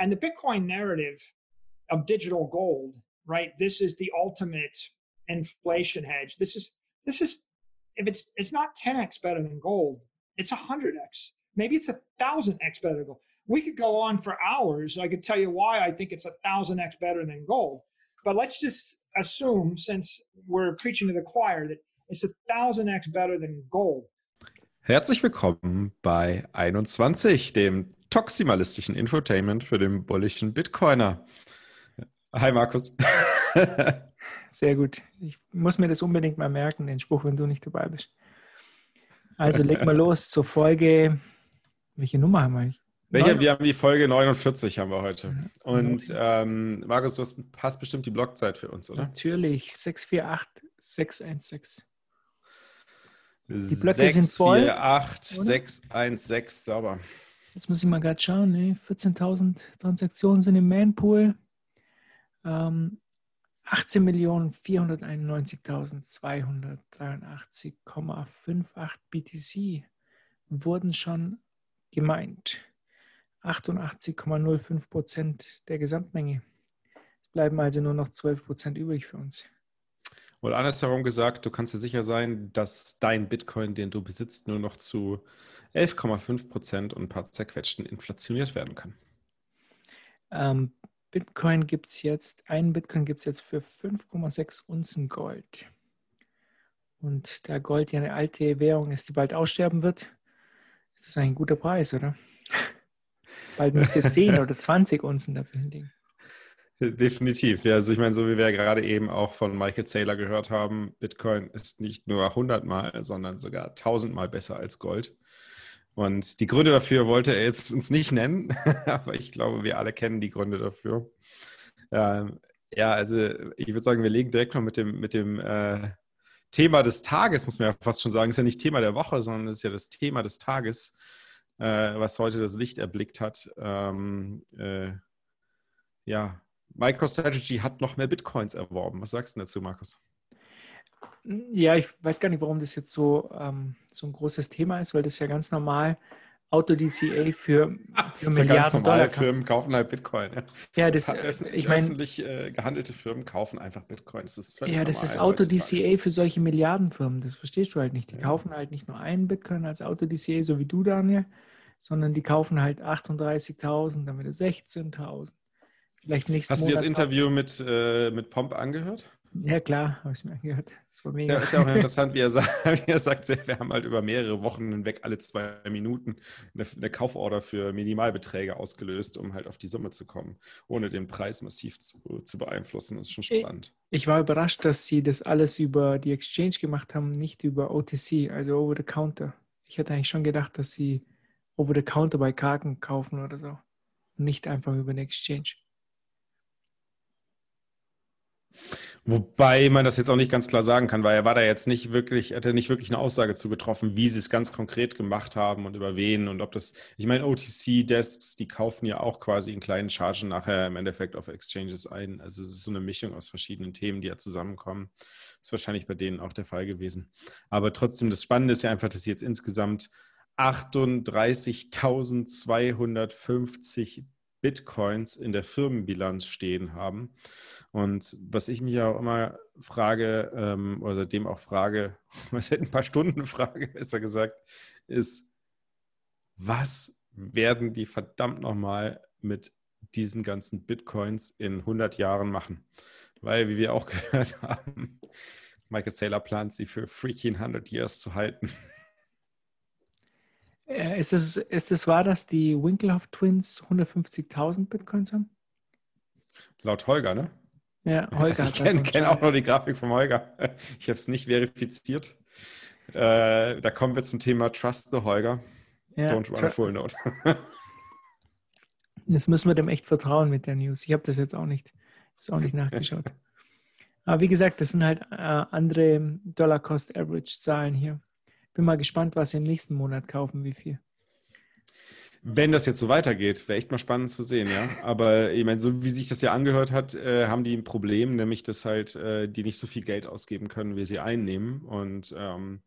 And the Bitcoin narrative of digital gold, right? This is the ultimate inflation hedge. This is this is if it's it's not 10x better than gold, it's 100x. Maybe it's a thousand x better than gold. We could go on for hours. I could tell you why I think it's a thousand x better than gold. But let's just assume, since we're preaching to the choir, that it's a thousand x better than gold. Herzlich willkommen bei 21, dem toximalistischen Infotainment für den bullischen Bitcoiner. Hi Markus. Sehr gut. Ich muss mir das unbedingt mal merken, den Spruch, wenn du nicht dabei bist. Also leg mal los zur Folge. Welche Nummer haben wir? Welche? Wir haben die Folge 49 haben wir heute. Und ähm, Markus, du hast, hast bestimmt die Blockzeit für uns, oder? Natürlich, 648 616. Die Blöcke 6, sind voll. 4, 8, 6, 1, 6, sauber. Jetzt muss ich mal gerade schauen. Ne? 14.000 Transaktionen sind im Manpool. Ähm, 18.491.283,58 BTC wurden schon gemeint. 88,05 Prozent der Gesamtmenge. Es bleiben also nur noch 12 Prozent übrig für uns. Oder andersherum gesagt, du kannst dir sicher sein, dass dein Bitcoin, den du besitzt, nur noch zu 11,5 Prozent und ein paar zerquetschten inflationiert werden kann. Ähm, Bitcoin gibt es jetzt, ein Bitcoin gibt es jetzt für 5,6 Unzen Gold. Und da Gold ja eine alte Währung ist, die bald aussterben wird, ist das ein guter Preis, oder? bald müsste 10 oder 20 Unzen dafür hinlegen. Definitiv. Ja, also ich meine, so wie wir ja gerade eben auch von Michael Saylor gehört haben, Bitcoin ist nicht nur 100 Mal, sondern sogar 1000 Mal besser als Gold. Und die Gründe dafür wollte er jetzt uns nicht nennen, aber ich glaube, wir alle kennen die Gründe dafür. Ähm, ja, also ich würde sagen, wir legen direkt mal mit dem, mit dem äh, Thema des Tages, muss man ja fast schon sagen. Ist ja nicht Thema der Woche, sondern ist ja das Thema des Tages, äh, was heute das Licht erblickt hat. Ähm, äh, ja, MicroStrategy hat noch mehr Bitcoins erworben. Was sagst du dazu, Markus? Ja, ich weiß gar nicht, warum das jetzt so, ähm, so ein großes Thema ist, weil das ja ganz normal Auto-DCA für, für das Milliarden ganz normal. Dollar Firmen kaufen halt Bitcoin. Ja, ja das, ich meine, öffentlich äh, gehandelte Firmen kaufen einfach Bitcoin. Das ist ja, das ist Auto-DCA für solche Milliardenfirmen. Das verstehst du halt nicht. Die ja. kaufen halt nicht nur einen Bitcoin als Auto-DCA, so wie du, Daniel, sondern die kaufen halt 38.000, dann wieder 16.000. Vielleicht nächsten Hast du dir das Interview mit, äh, mit Pomp angehört? Ja, klar, habe ich mir angehört. Das war mega. Ja, ist ja auch interessant, wie er, sagt, wie er sagt, wir haben halt über mehrere Wochen hinweg alle zwei Minuten eine, eine, Kauforder für Minimalbeträge ausgelöst, um halt auf die Summe zu kommen, ohne den Preis massiv zu, zu beeinflussen. Das ist schon spannend. Ich, ich war überrascht, dass sie das alles über die Exchange gemacht haben, nicht über OTC, also Over the Counter. Ich hätte eigentlich schon gedacht, dass sie Over the Counter bei Karten kaufen oder so. Nicht einfach über eine Exchange. Wobei man das jetzt auch nicht ganz klar sagen kann, weil er war da jetzt nicht wirklich, hat er nicht wirklich eine Aussage zu getroffen, wie sie es ganz konkret gemacht haben und über wen und ob das, ich meine, OTC-Desks, die kaufen ja auch quasi in kleinen Chargen nachher im Endeffekt auf Exchanges ein. Also es ist so eine Mischung aus verschiedenen Themen, die ja zusammenkommen. Das ist wahrscheinlich bei denen auch der Fall gewesen. Aber trotzdem, das Spannende ist ja einfach, dass sie jetzt insgesamt 38.250 Bitcoins in der Firmenbilanz stehen haben. Und was ich mich auch immer frage, ähm, oder seitdem auch frage, was seit ein paar Stunden frage, besser gesagt, ist, was werden die verdammt nochmal mit diesen ganzen Bitcoins in 100 Jahren machen? Weil, wie wir auch gehört haben, Michael Saylor plant sie für freaking 100 Years zu halten. Äh, ist es, ist es wahr, dass die Winklehoff Twins 150.000 Bitcoins haben? Laut Holger, ne? Ja, Holger. Also ich kenne kenn auch nur die Grafik von Holger. Ich habe es nicht verifiziert. Äh, da kommen wir zum Thema Trust the Holger. Ja, Don't run a full note. Jetzt müssen wir dem echt vertrauen mit der News. Ich habe das jetzt auch nicht, auch nicht nachgeschaut. Aber wie gesagt, das sind halt äh, andere Dollar-Cost-Average-Zahlen hier. Bin mal gespannt, was sie im nächsten Monat kaufen, wie viel. Wenn das jetzt so weitergeht, wäre echt mal spannend zu sehen, ja. Aber ich meine, so wie sich das ja angehört hat, äh, haben die ein Problem, nämlich dass halt äh, die nicht so viel Geld ausgeben können, wie sie einnehmen. Und ähm,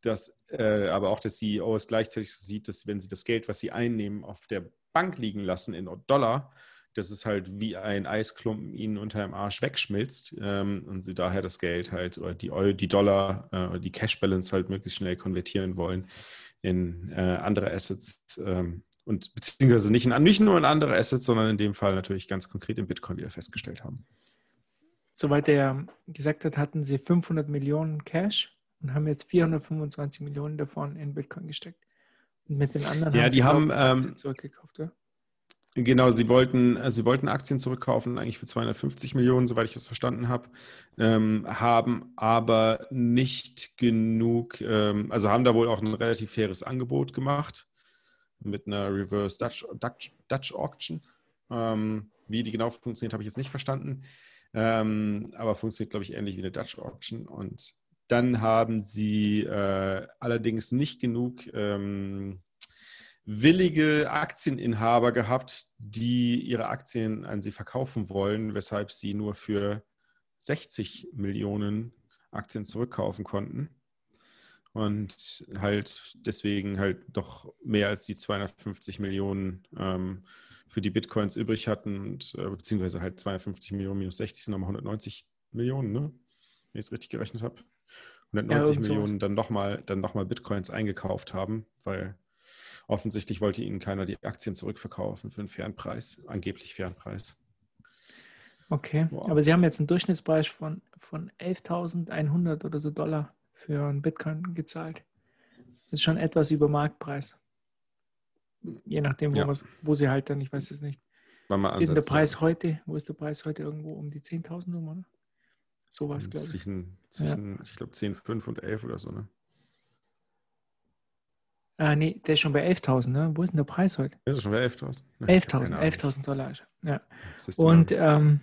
dass äh, aber auch der CEO es gleichzeitig so sieht, dass wenn sie das Geld, was sie einnehmen, auf der Bank liegen lassen in Dollar, dass es halt wie ein Eisklumpen ihnen unter dem Arsch wegschmilzt ähm, und sie daher das Geld halt oder die, die Dollar, äh, die Cash Balance halt möglichst schnell konvertieren wollen in äh, andere Assets ähm, und beziehungsweise nicht, in, nicht nur in andere Assets, sondern in dem Fall natürlich ganz konkret in Bitcoin, wie wir festgestellt haben. Soweit er gesagt hat, hatten sie 500 Millionen Cash und haben jetzt 425 Millionen davon in Bitcoin gesteckt. Und mit den anderen ja, haben die sie haben ähm, zurückgekauft, oder? Genau, sie wollten, äh, sie wollten Aktien zurückkaufen, eigentlich für 250 Millionen, soweit ich das verstanden habe, ähm, haben aber nicht genug, ähm, also haben da wohl auch ein relativ faires Angebot gemacht mit einer Reverse Dutch, Dutch, Dutch Auction. Ähm, wie die genau funktioniert, habe ich jetzt nicht verstanden, ähm, aber funktioniert, glaube ich, ähnlich wie eine Dutch Auction. Und dann haben sie äh, allerdings nicht genug ähm, willige Aktieninhaber gehabt, die ihre Aktien an sie verkaufen wollen, weshalb sie nur für 60 Millionen Aktien zurückkaufen konnten und halt deswegen halt doch mehr als die 250 Millionen ähm, für die Bitcoins übrig hatten und äh, beziehungsweise halt 250 Millionen minus 60 sind nochmal 190 Millionen, ne? Wenn ich es richtig gerechnet habe. 190 ja, Millionen dann nochmal dann noch Bitcoins eingekauft haben, weil offensichtlich wollte ihnen keiner die Aktien zurückverkaufen für einen fairen Preis, angeblich fairen Preis. Okay, wow. aber Sie haben jetzt einen Durchschnittspreis von, von 11.100 oder so Dollar für einen Bitcoin gezahlt. Das ist schon etwas über Marktpreis. Je nachdem, wo, ja. was, wo sie halt dann, ich weiß es nicht. Ist der Preis ja. heute, wo ist der Preis heute irgendwo um die 10.000 Euro, oder? Sowas, glaube ich. Zwischen, zwischen ja. ich glaube, 10,5 und 11 oder so, ne? Ah, nee, der ist schon bei 11.000, ne? Wo ist denn der Preis heute? Der ist schon bei 11.000. 11.000, 11.000 Dollar. Ja. Und ähm,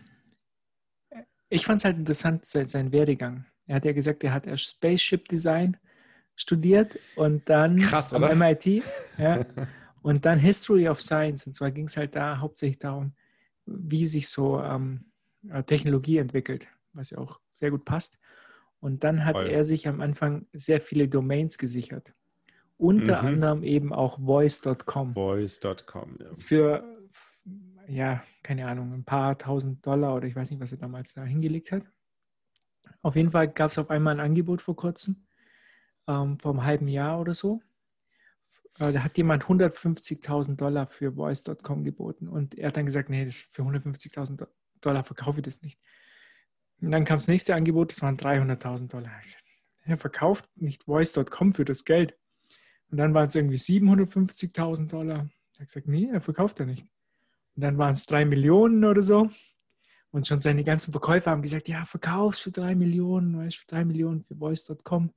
ich fand es halt interessant, sein, sein Werdegang. Er hat ja gesagt, er hat erst Spaceship Design studiert und dann Krass, am MIT. Ja, und dann History of Science. Und zwar ging es halt da hauptsächlich darum, wie sich so ähm, äh, Technologie entwickelt, was ja auch sehr gut passt. Und dann hat Voll. er sich am Anfang sehr viele Domains gesichert. Unter mhm. anderem eben auch voice.com. Voice.com, ja. Für, ja, keine Ahnung, ein paar tausend Dollar oder ich weiß nicht, was er damals da hingelegt hat. Auf jeden Fall gab es auf einmal ein Angebot vor kurzem, ähm, vor einem halben Jahr oder so. Äh, da hat jemand 150.000 Dollar für Voice.com geboten und er hat dann gesagt, nee, für 150.000 Dollar verkaufe ich das nicht. Und dann kam das nächste Angebot, das waren 300.000 Dollar. Er verkauft nicht Voice.com für das Geld. Und dann waren es irgendwie 750.000 Dollar. Er hat gesagt, nee, er verkauft er nicht. Und dann waren es drei Millionen oder so. Und schon seine ganzen Verkäufer haben gesagt, ja, verkaufst für drei Millionen, weißt für drei Millionen für voice.com. Habe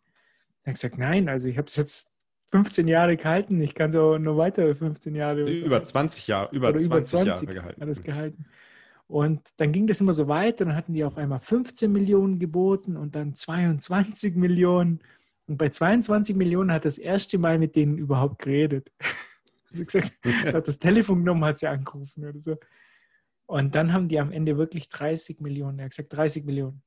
ich gesagt, nein, also ich habe es jetzt 15 Jahre gehalten, ich kann so nur weitere 15 Jahre. So. Über 20 Jahre, über, 20, über 20 Jahre gehalten. Hat das gehalten. Und dann ging das immer so weiter, dann hatten die auf einmal 15 Millionen geboten und dann 22 Millionen. Und bei 22 Millionen hat das erste Mal mit denen überhaupt geredet. Wie gesagt, hat das Telefon genommen, hat sie angerufen oder so. Und dann haben die am Ende wirklich 30 Millionen. Er hat gesagt 30 Millionen.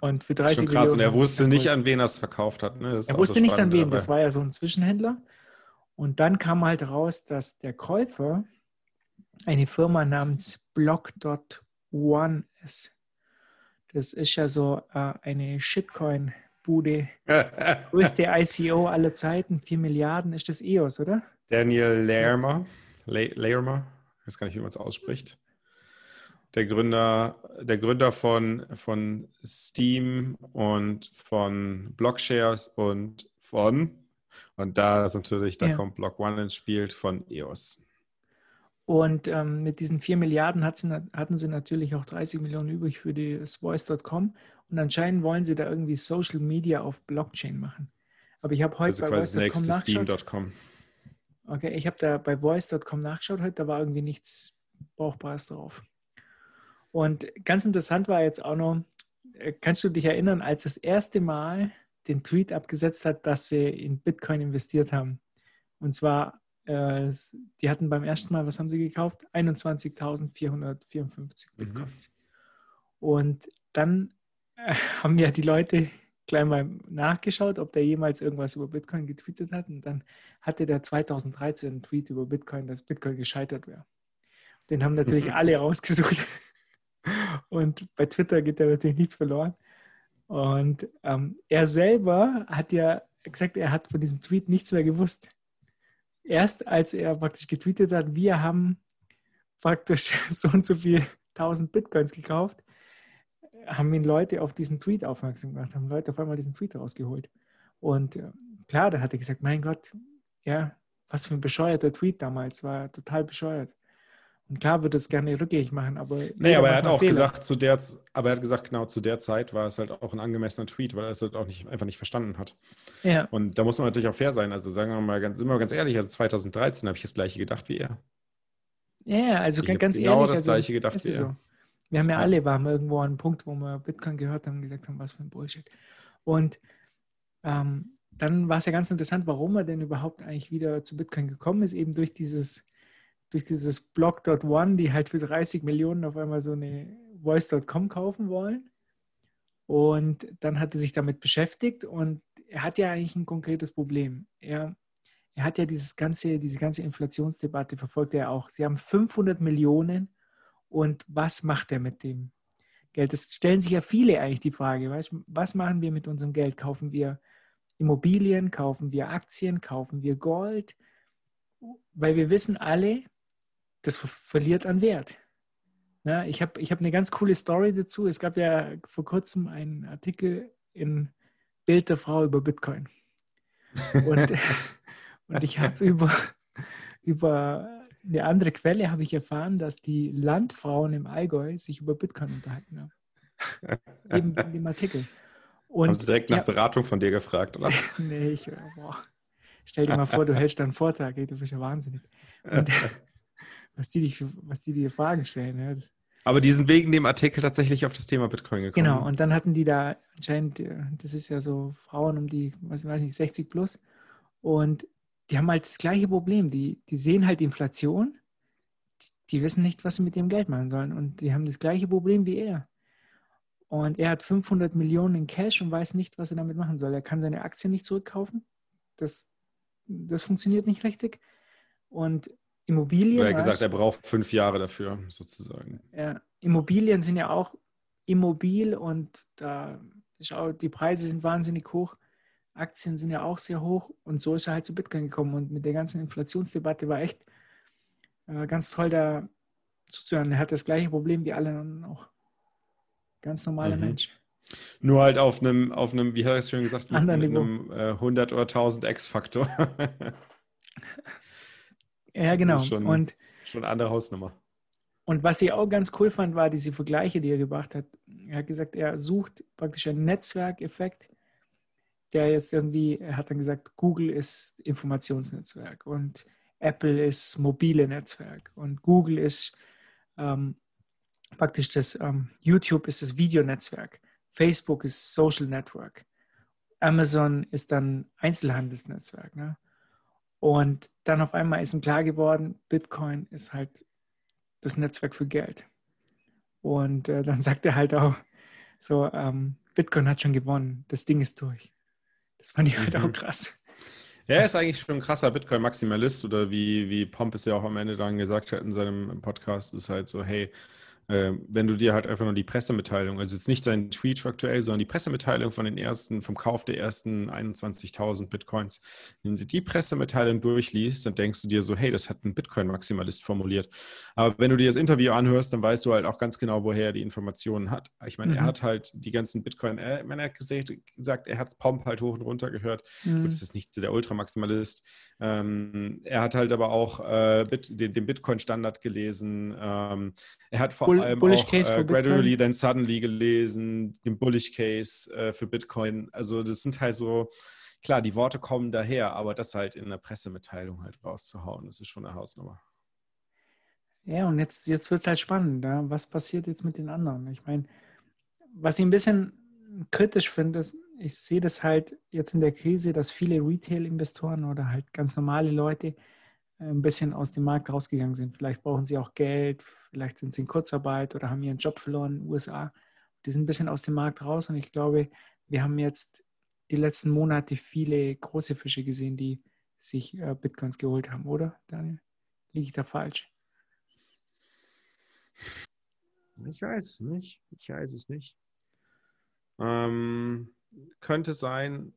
Und für 30 Schon krass. Millionen. Und er wusste nicht, an wen er es verkauft hat. Ne? Er wusste nicht, an wen. Dabei. Das war ja so ein Zwischenhändler. Und dann kam halt raus, dass der Käufer eine Firma namens Block.one ist. Das ist ja so äh, eine Shitcoin-Bude. Größte ICO aller Zeiten, 4 Milliarden. Ist das EOS, oder? Daniel Lermer. Lermer. Ich weiß gar nicht, wie man es ausspricht der Gründer, der Gründer von, von Steam und von Blockshares und von, und da ist natürlich, da ja. kommt Block One ins Spiel von EOS. Und ähm, mit diesen 4 Milliarden hat sie, hatten sie natürlich auch 30 Millionen übrig für das Voice.com. Und anscheinend wollen sie da irgendwie Social Media auf Blockchain machen. Aber ich habe heute also bei Voice.com nachgeschaut. Okay, ich habe da bei Voice.com nachgeschaut heute, da war irgendwie nichts Brauchbares drauf. Und ganz interessant war jetzt auch noch, äh, kannst du dich erinnern, als das erste Mal den Tweet abgesetzt hat, dass sie in Bitcoin investiert haben? Und zwar, äh, die hatten beim ersten Mal, was haben sie gekauft? 21.454 mhm. Bitcoins. Mhm. Und dann haben ja die Leute gleich mal nachgeschaut, ob der jemals irgendwas über Bitcoin getweetet hat. Und dann hatte der 2013 einen Tweet über Bitcoin, dass Bitcoin gescheitert wäre. Den haben natürlich alle rausgesucht. Und bei Twitter geht da natürlich nichts verloren. Und ähm, er selber hat ja gesagt, er hat von diesem Tweet nichts mehr gewusst. Erst als er praktisch getweetet hat, wir haben praktisch so und so viel 1000 Bitcoins gekauft, haben ihn Leute auf diesen Tweet aufmerksam gemacht, haben Leute auf einmal diesen Tweet rausgeholt. Und äh, klar, da hat er gesagt, mein Gott, ja, was für ein bescheuerter Tweet damals, war total bescheuert. Und klar würde es gerne rückgängig machen, aber. Nee, aber er hat auch Fehler. gesagt, zu der, aber er hat gesagt, genau zu der Zeit war es halt auch ein angemessener Tweet, weil er es halt auch nicht, einfach nicht verstanden hat. Ja. Und da muss man natürlich auch fair sein. Also sagen wir mal ganz, sind wir mal ganz ehrlich, also 2013 habe ich das gleiche gedacht wie er. Ja, also ich ganz genau ehrlich. das also, gleiche gedacht wie er. So. Wir haben ja, alle, waren irgendwo an einem Punkt, wo wir Bitcoin gehört haben und gesagt haben, was für ein Bullshit. Und ähm, dann war es ja ganz interessant, warum er denn überhaupt eigentlich wieder zu Bitcoin gekommen ist, eben durch dieses durch dieses Block.one, die halt für 30 Millionen auf einmal so eine Voice.com kaufen wollen. Und dann hat er sich damit beschäftigt und er hat ja eigentlich ein konkretes Problem. Er, er hat ja dieses ganze, diese ganze Inflationsdebatte verfolgt er auch. Sie haben 500 Millionen und was macht er mit dem Geld? Das stellen sich ja viele eigentlich die Frage, weißt, was machen wir mit unserem Geld? Kaufen wir Immobilien, kaufen wir Aktien, kaufen wir Gold? Weil wir wissen alle, das verliert an Wert. Ja, ich habe ich hab eine ganz coole Story dazu. Es gab ja vor kurzem einen Artikel in Bild der Frau über Bitcoin. Und, und ich habe über, über eine andere Quelle habe ich erfahren, dass die Landfrauen im Allgäu sich über Bitcoin unterhalten haben. Eben in dem Artikel. Und haben sie direkt nach Beratung von dir gefragt, oder? nee, ich, boah. Stell dir mal vor, du hältst einen Vortrag, ey, du bist ja wahnsinnig. Und, was die, dich, was die dir Fragen stellen. Ja, das, aber die sind wegen dem Artikel tatsächlich auf das Thema Bitcoin gekommen. Genau, und dann hatten die da anscheinend, äh, das ist ja so Frauen um die, was weiß ich, 60 plus. Und die haben halt das gleiche Problem. Die, die sehen halt Inflation, die wissen nicht, was sie mit dem Geld machen sollen. Und die haben das gleiche Problem wie er. Und er hat 500 Millionen in Cash und weiß nicht, was er damit machen soll. Er kann seine Aktien nicht zurückkaufen. Das, das funktioniert nicht richtig. Und Immobilien. Er hat gesagt, er braucht fünf Jahre dafür, sozusagen. Ja, Immobilien sind ja auch immobil und da auch, die Preise sind wahnsinnig hoch. Aktien sind ja auch sehr hoch und so ist er halt zu Bitcoin gekommen. Und mit der ganzen Inflationsdebatte war echt äh, ganz toll, da zuzuhören. Er hat das gleiche Problem wie alle anderen auch. Ganz normaler mhm. Mensch. Nur halt auf einem, auf einem, wie hat er es schon gesagt, mit, mit einem äh, 100 oder 1000 X-Faktor. Ja, genau. schon, und schon eine andere Hausnummer. Und was ich auch ganz cool fand, war diese Vergleiche, die er gebracht hat. Er hat gesagt, er sucht praktisch einen Netzwerkeffekt, der jetzt irgendwie, er hat dann gesagt, Google ist Informationsnetzwerk und Apple ist mobile Netzwerk und Google ist ähm, praktisch das, ähm, YouTube ist das Videonetzwerk, Facebook ist Social Network, Amazon ist dann Einzelhandelsnetzwerk. Ne? Und dann auf einmal ist ihm klar geworden, Bitcoin ist halt das Netzwerk für Geld. Und äh, dann sagt er halt auch so, ähm, Bitcoin hat schon gewonnen, das Ding ist durch. Das fand ich halt mhm. auch krass. Ja, er ist eigentlich schon ein krasser Bitcoin-Maximalist oder wie, wie Pomp es ja auch am Ende dann gesagt hat in seinem Podcast, ist halt so, hey, ähm, wenn du dir halt einfach nur die Pressemitteilung, also jetzt nicht dein Tweet aktuell, sondern die Pressemitteilung von den ersten, vom Kauf der ersten 21.000 Bitcoins, wenn du die Pressemitteilung durchliest, dann denkst du dir so, hey, das hat ein Bitcoin-Maximalist formuliert. Aber wenn du dir das Interview anhörst, dann weißt du halt auch ganz genau, woher er die Informationen hat. Ich meine, mhm. er hat halt die ganzen Bitcoin, er, er hat gesagt, er hat es Pomp halt hoch und runter gehört. Mhm. Gut, das ist nicht so der Ultramaximalist. Ähm, er hat halt aber auch äh, Bit, den, den Bitcoin-Standard gelesen. Ähm, er hat vor Bull, allem Bullish auch Case äh, Gradually Then Suddenly gelesen, den Bullish Case äh, für Bitcoin. Also das sind halt so, klar, die Worte kommen daher, aber das halt in der Pressemitteilung halt rauszuhauen, das ist schon eine Hausnummer. Ja, und jetzt, jetzt wird es halt spannend. Ja? Was passiert jetzt mit den anderen? Ich meine, was ich ein bisschen kritisch finde, ist, ich sehe das halt jetzt in der Krise, dass viele Retail-Investoren oder halt ganz normale Leute äh, ein bisschen aus dem Markt rausgegangen sind. Vielleicht brauchen sie auch Geld, vielleicht sind sie in Kurzarbeit oder haben ihren Job verloren in den USA. Die sind ein bisschen aus dem Markt raus und ich glaube, wir haben jetzt die letzten Monate viele große Fische gesehen, die sich äh, Bitcoins geholt haben, oder, Daniel? Liege ich da falsch? Ich weiß es nicht. Ich weiß es nicht. Ähm, könnte sein,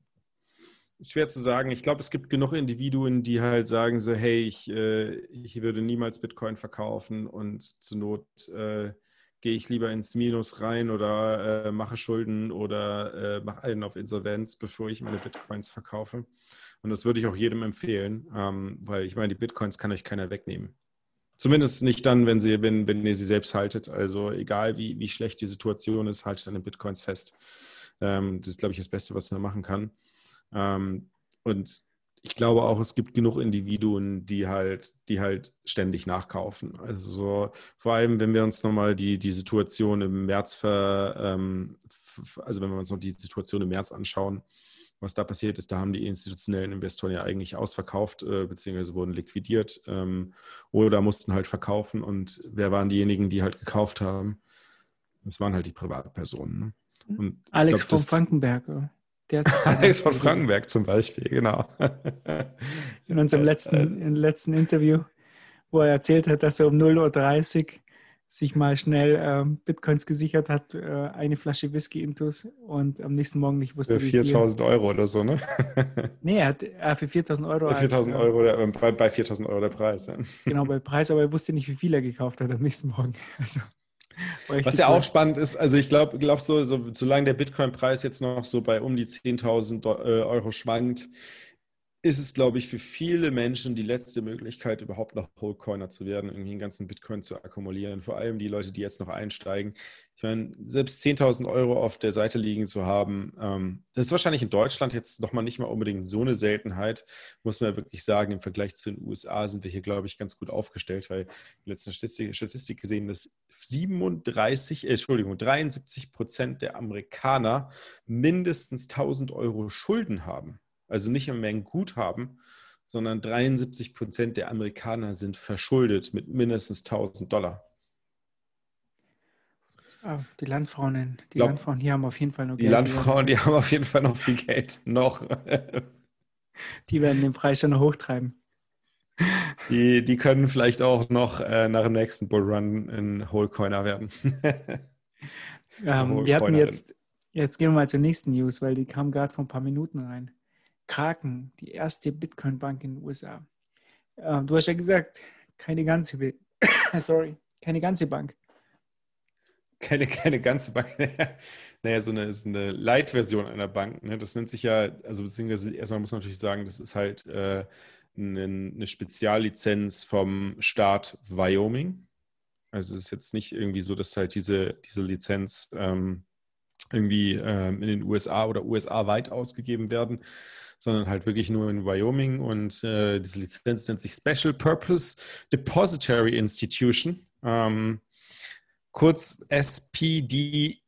schwer zu sagen. Ich glaube, es gibt genug Individuen, die halt sagen so, hey, ich, äh, ich würde niemals Bitcoin verkaufen und zur Not äh, gehe ich lieber ins Minus rein oder äh, mache Schulden oder äh, mache einen auf Insolvenz, bevor ich meine Bitcoins verkaufe. Und das würde ich auch jedem empfehlen, ähm, weil ich meine, die Bitcoins kann euch keiner wegnehmen. Zumindest nicht dann, wenn, sie, wenn, wenn ihr sie selbst haltet. Also egal, wie, wie schlecht die Situation ist, haltet an den Bitcoins fest. Ähm, das ist, glaube ich, das Beste, was man machen kann. Ähm, und ich glaube auch, es gibt genug Individuen, die halt, die halt ständig nachkaufen. Also so, vor allem, wenn wir uns nochmal die, die Situation im März ver, ähm, also wenn wir uns noch die Situation im März anschauen, was da passiert ist, da haben die institutionellen Investoren ja eigentlich ausverkauft, äh, beziehungsweise wurden liquidiert ähm, oder mussten halt verkaufen. Und wer waren diejenigen, die halt gekauft haben? Das waren halt die Privatpersonen. Ne? Und Alex glaub, von Frankenberg. Alex von Frankenberg zum Beispiel, genau. In unserem letzten, im letzten Interview, wo er erzählt hat, dass er um 0.30 Uhr sich mal schnell ähm, Bitcoins gesichert hat, äh, eine Flasche Whisky intus und am nächsten Morgen nicht wusste, für 4000 Euro oder so, ne? nee, er hat äh, für 4000 Euro. 4000 Euro, der, äh, bei, bei 4000 Euro der Preis. Ja. Genau, bei Preis, aber er wusste nicht, wie viel er gekauft hat am nächsten Morgen. Also, was ja auch spannend ist, also ich glaube, glaub so, so, solange der Bitcoin-Preis jetzt noch so bei um die 10.000 äh, Euro schwankt, ist es, glaube ich, für viele Menschen die letzte Möglichkeit, überhaupt noch Wholecoiner zu werden, irgendwie einen ganzen Bitcoin zu akkumulieren. Vor allem die Leute, die jetzt noch einsteigen. Ich meine, selbst 10.000 Euro auf der Seite liegen zu haben, ähm, das ist wahrscheinlich in Deutschland jetzt nochmal nicht mal unbedingt so eine Seltenheit, muss man ja wirklich sagen. Im Vergleich zu den USA sind wir hier, glaube ich, ganz gut aufgestellt, weil die letzte Statistik, Statistik gesehen, dass 37, äh, Entschuldigung, 73 Prozent der Amerikaner mindestens 1.000 Euro Schulden haben. Also nicht mehr ein Guthaben, sondern 73 Prozent der Amerikaner sind verschuldet mit mindestens 1000 Dollar. Oh, die Landfrauen, die glaub, Landfrauen hier haben auf jeden Fall noch Geld. Die Landfrauen, die haben auf jeden Fall noch viel Geld. Noch. die werden den Preis schon noch hochtreiben. Die, die können vielleicht auch noch äh, nach dem nächsten Bullrun ein Wholecoiner werden. ähm, wir hatten jetzt, jetzt gehen wir mal zur nächsten News, weil die kam gerade vor ein paar Minuten rein. Kraken, die erste Bitcoin-Bank in den USA. Äh, du hast ja gesagt, keine ganze, sorry, keine ganze Bank. Keine, keine ganze Bank. naja, so eine, so eine Light-Version einer Bank. Ne? Das nennt sich ja, also beziehungsweise erstmal muss man natürlich sagen, das ist halt äh, eine, eine Speziallizenz vom Staat Wyoming. Also es ist jetzt nicht irgendwie so, dass halt diese, diese Lizenz ähm, irgendwie ähm, in den USA oder USA weit ausgegeben werden, sondern halt wirklich nur in Wyoming. Und äh, diese Lizenz nennt sich Special Purpose Depository Institution, ähm, kurz SPDI.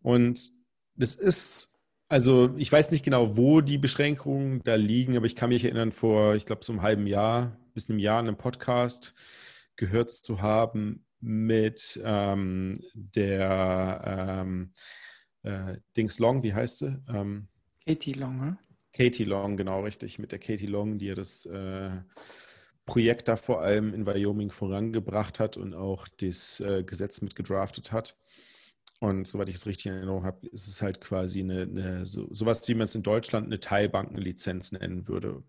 Und das ist, also ich weiß nicht genau, wo die Beschränkungen da liegen, aber ich kann mich erinnern, vor, ich glaube, so einem halben Jahr, bis einem Jahr in einem Podcast gehört zu haben mit ähm, der ähm, äh, Dings Long, wie heißt sie? Ähm, Katie Long, ne? Katie Long, genau richtig, mit der Katie Long, die ja das äh, Projekt da vor allem in Wyoming vorangebracht hat und auch das äh, Gesetz mit gedraftet hat. Und soweit ich es richtig in Erinnerung habe, ist es halt quasi eine, eine so, sowas, wie man es in Deutschland eine Teilbankenlizenz nennen würde.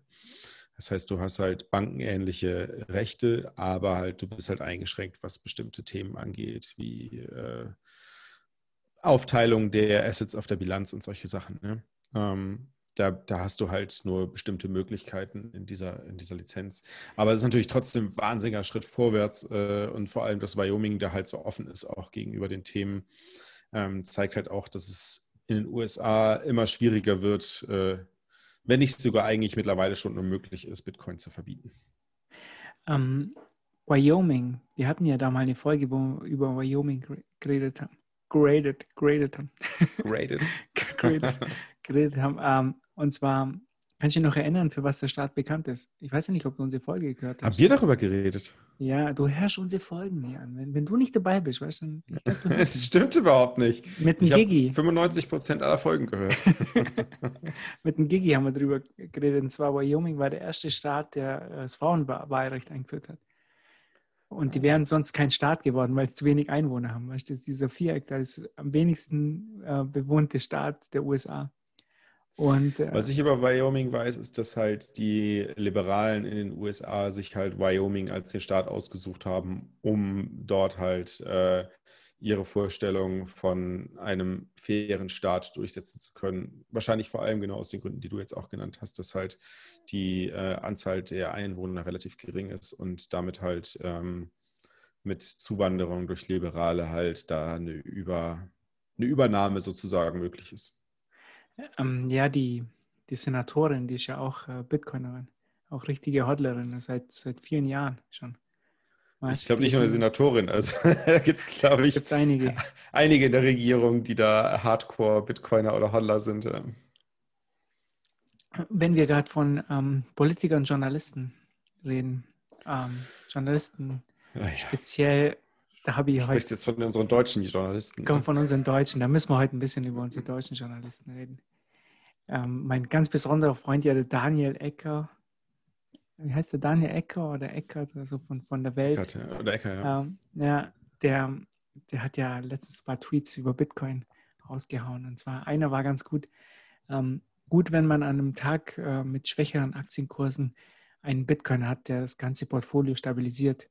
Das heißt, du hast halt bankenähnliche Rechte, aber halt du bist halt eingeschränkt, was bestimmte Themen angeht, wie äh, Aufteilung der Assets auf der Bilanz und solche Sachen. Ne? Ähm, da, da, hast du halt nur bestimmte Möglichkeiten in dieser, in dieser Lizenz. Aber es ist natürlich trotzdem ein wahnsinniger Schritt vorwärts äh, und vor allem, dass Wyoming da halt so offen ist, auch gegenüber den Themen, ähm, zeigt halt auch, dass es in den USA immer schwieriger wird, äh, wenn nicht sogar eigentlich mittlerweile schon unmöglich ist, Bitcoin zu verbieten. Um, ähm, Wyoming, wir hatten ja da mal eine Folge, wo wir über Wyoming geredet haben. Graded, graded haben. Graded. graded, geredet haben. Ähm, und zwar Kannst du dich noch erinnern, für was der Staat bekannt ist? Ich weiß ja nicht, ob du unsere Folge gehört hast. Haben wir darüber geredet? Ja, du hörst unsere Folgen nie an. Wenn, wenn du nicht dabei bist, weißt du, glaub, du das stimmt überhaupt nicht. Mit dem Ich Gigi. habe 95 Prozent aller Folgen gehört. Mit dem Gigi haben wir darüber geredet. Und zwar Wyoming war der erste Staat, der das Frauenwahlrecht eingeführt hat. Und die wären sonst kein Staat geworden, weil sie zu wenig Einwohner haben. Weißt du, das ist dieser Viereck, das ist am wenigsten äh, bewohnte Staat der USA. Und äh, Was ich über Wyoming weiß, ist, dass halt die Liberalen in den USA sich halt Wyoming als den Staat ausgesucht haben, um dort halt äh, ihre Vorstellung von einem fairen Staat durchsetzen zu können. Wahrscheinlich vor allem genau aus den Gründen, die du jetzt auch genannt hast, dass halt die äh, Anzahl der Einwohner relativ gering ist und damit halt ähm, mit Zuwanderung durch Liberale halt da eine, Über, eine Übernahme sozusagen möglich ist. Ähm, ja, die, die Senatorin, die ist ja auch äh, Bitcoinerin, auch richtige Hodlerin, seit, seit vielen Jahren schon. Ich glaube nicht nur eine Senatorin, also da gibt es, glaube ich, Gibt es einige. einige in der Regierung, die da Hardcore-Bitcoiner oder Hodler sind. ähm. Wenn wir gerade von ähm, Politikern und Journalisten reden, ähm, Journalisten Ah ja. speziell, da habe ich Du heute, sprichst jetzt von unseren deutschen Journalisten. kommt von unseren Deutschen, da müssen wir heute ein bisschen über unsere deutschen Journalisten reden. Ähm, mein ganz besonderer Freund, ja, der Daniel Ecker, wie heißt der Daniel Ecker oder Eckert oder so von, von der Welt? Eckert, ja. Oder Ecker, ja. Ähm, ja, der, der hat ja letztens ein paar Tweets über Bitcoin rausgehauen. Und zwar einer war ganz gut. Ähm, gut, wenn man an einem Tag äh, mit schwächeren Aktienkursen einen Bitcoin hat, der das ganze Portfolio stabilisiert.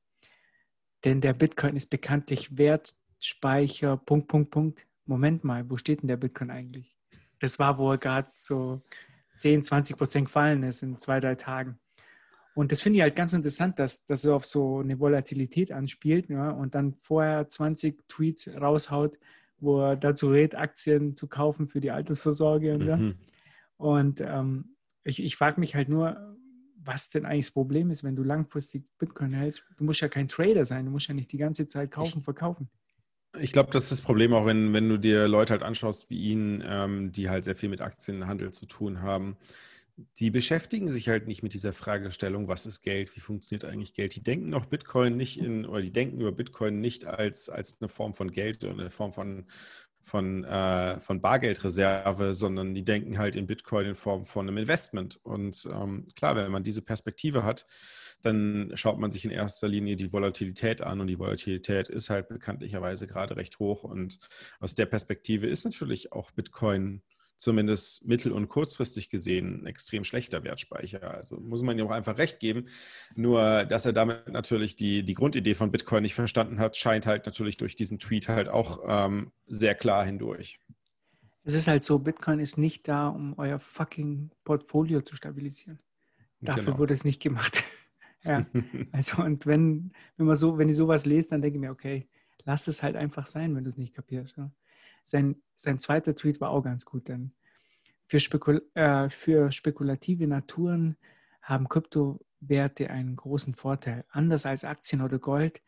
Denn der Bitcoin ist bekanntlich Wertspeicher, Punkt, Punkt, Punkt. Moment mal, wo steht denn der Bitcoin eigentlich? Das war, wo er gerade so 10, 20 Prozent gefallen ist in zwei, drei Tagen. Und das finde ich halt ganz interessant, dass, dass er auf so eine Volatilität anspielt ja, und dann vorher 20 Tweets raushaut, wo er dazu rät, Aktien zu kaufen für die Altersvorsorge. Und, ja. Mhm. und ähm, ich, ich frage mich halt nur, was denn eigentlich das Problem ist, wenn du langfristig Bitcoin hältst. Du musst ja kein Trader sein, du musst ja nicht die ganze Zeit kaufen, verkaufen. Ich glaube, das ist das Problem auch, wenn, wenn du dir Leute halt anschaust wie ihn, ähm, die halt sehr viel mit Aktienhandel zu tun haben. Die beschäftigen sich halt nicht mit dieser Fragestellung, was ist Geld, wie funktioniert eigentlich Geld. Die denken auch Bitcoin nicht in, oder die denken über Bitcoin nicht als, als eine Form von Geld oder eine Form von, von, äh, von Bargeldreserve, sondern die denken halt in Bitcoin in Form von einem Investment. Und ähm, klar, wenn man diese Perspektive hat, dann schaut man sich in erster Linie die Volatilität an und die Volatilität ist halt bekanntlicherweise gerade recht hoch. Und aus der Perspektive ist natürlich auch Bitcoin zumindest mittel- und kurzfristig gesehen ein extrem schlechter Wertspeicher. Also muss man ihm auch einfach recht geben. Nur, dass er damit natürlich die, die Grundidee von Bitcoin nicht verstanden hat, scheint halt natürlich durch diesen Tweet halt auch ähm, sehr klar hindurch. Es ist halt so, Bitcoin ist nicht da, um euer fucking Portfolio zu stabilisieren. Dafür Genau. wurde es nicht gemacht. ja. Also und wenn, wenn man so, wenn ich sowas lese, dann denke ich mir, okay, lass es halt einfach sein, wenn du es nicht kapierst. Ja. Sein, sein zweiter Tweet war auch ganz gut, denn für, Spekul äh, für spekulative Naturen haben Kryptowerte einen großen Vorteil. Anders als Aktien oder Gold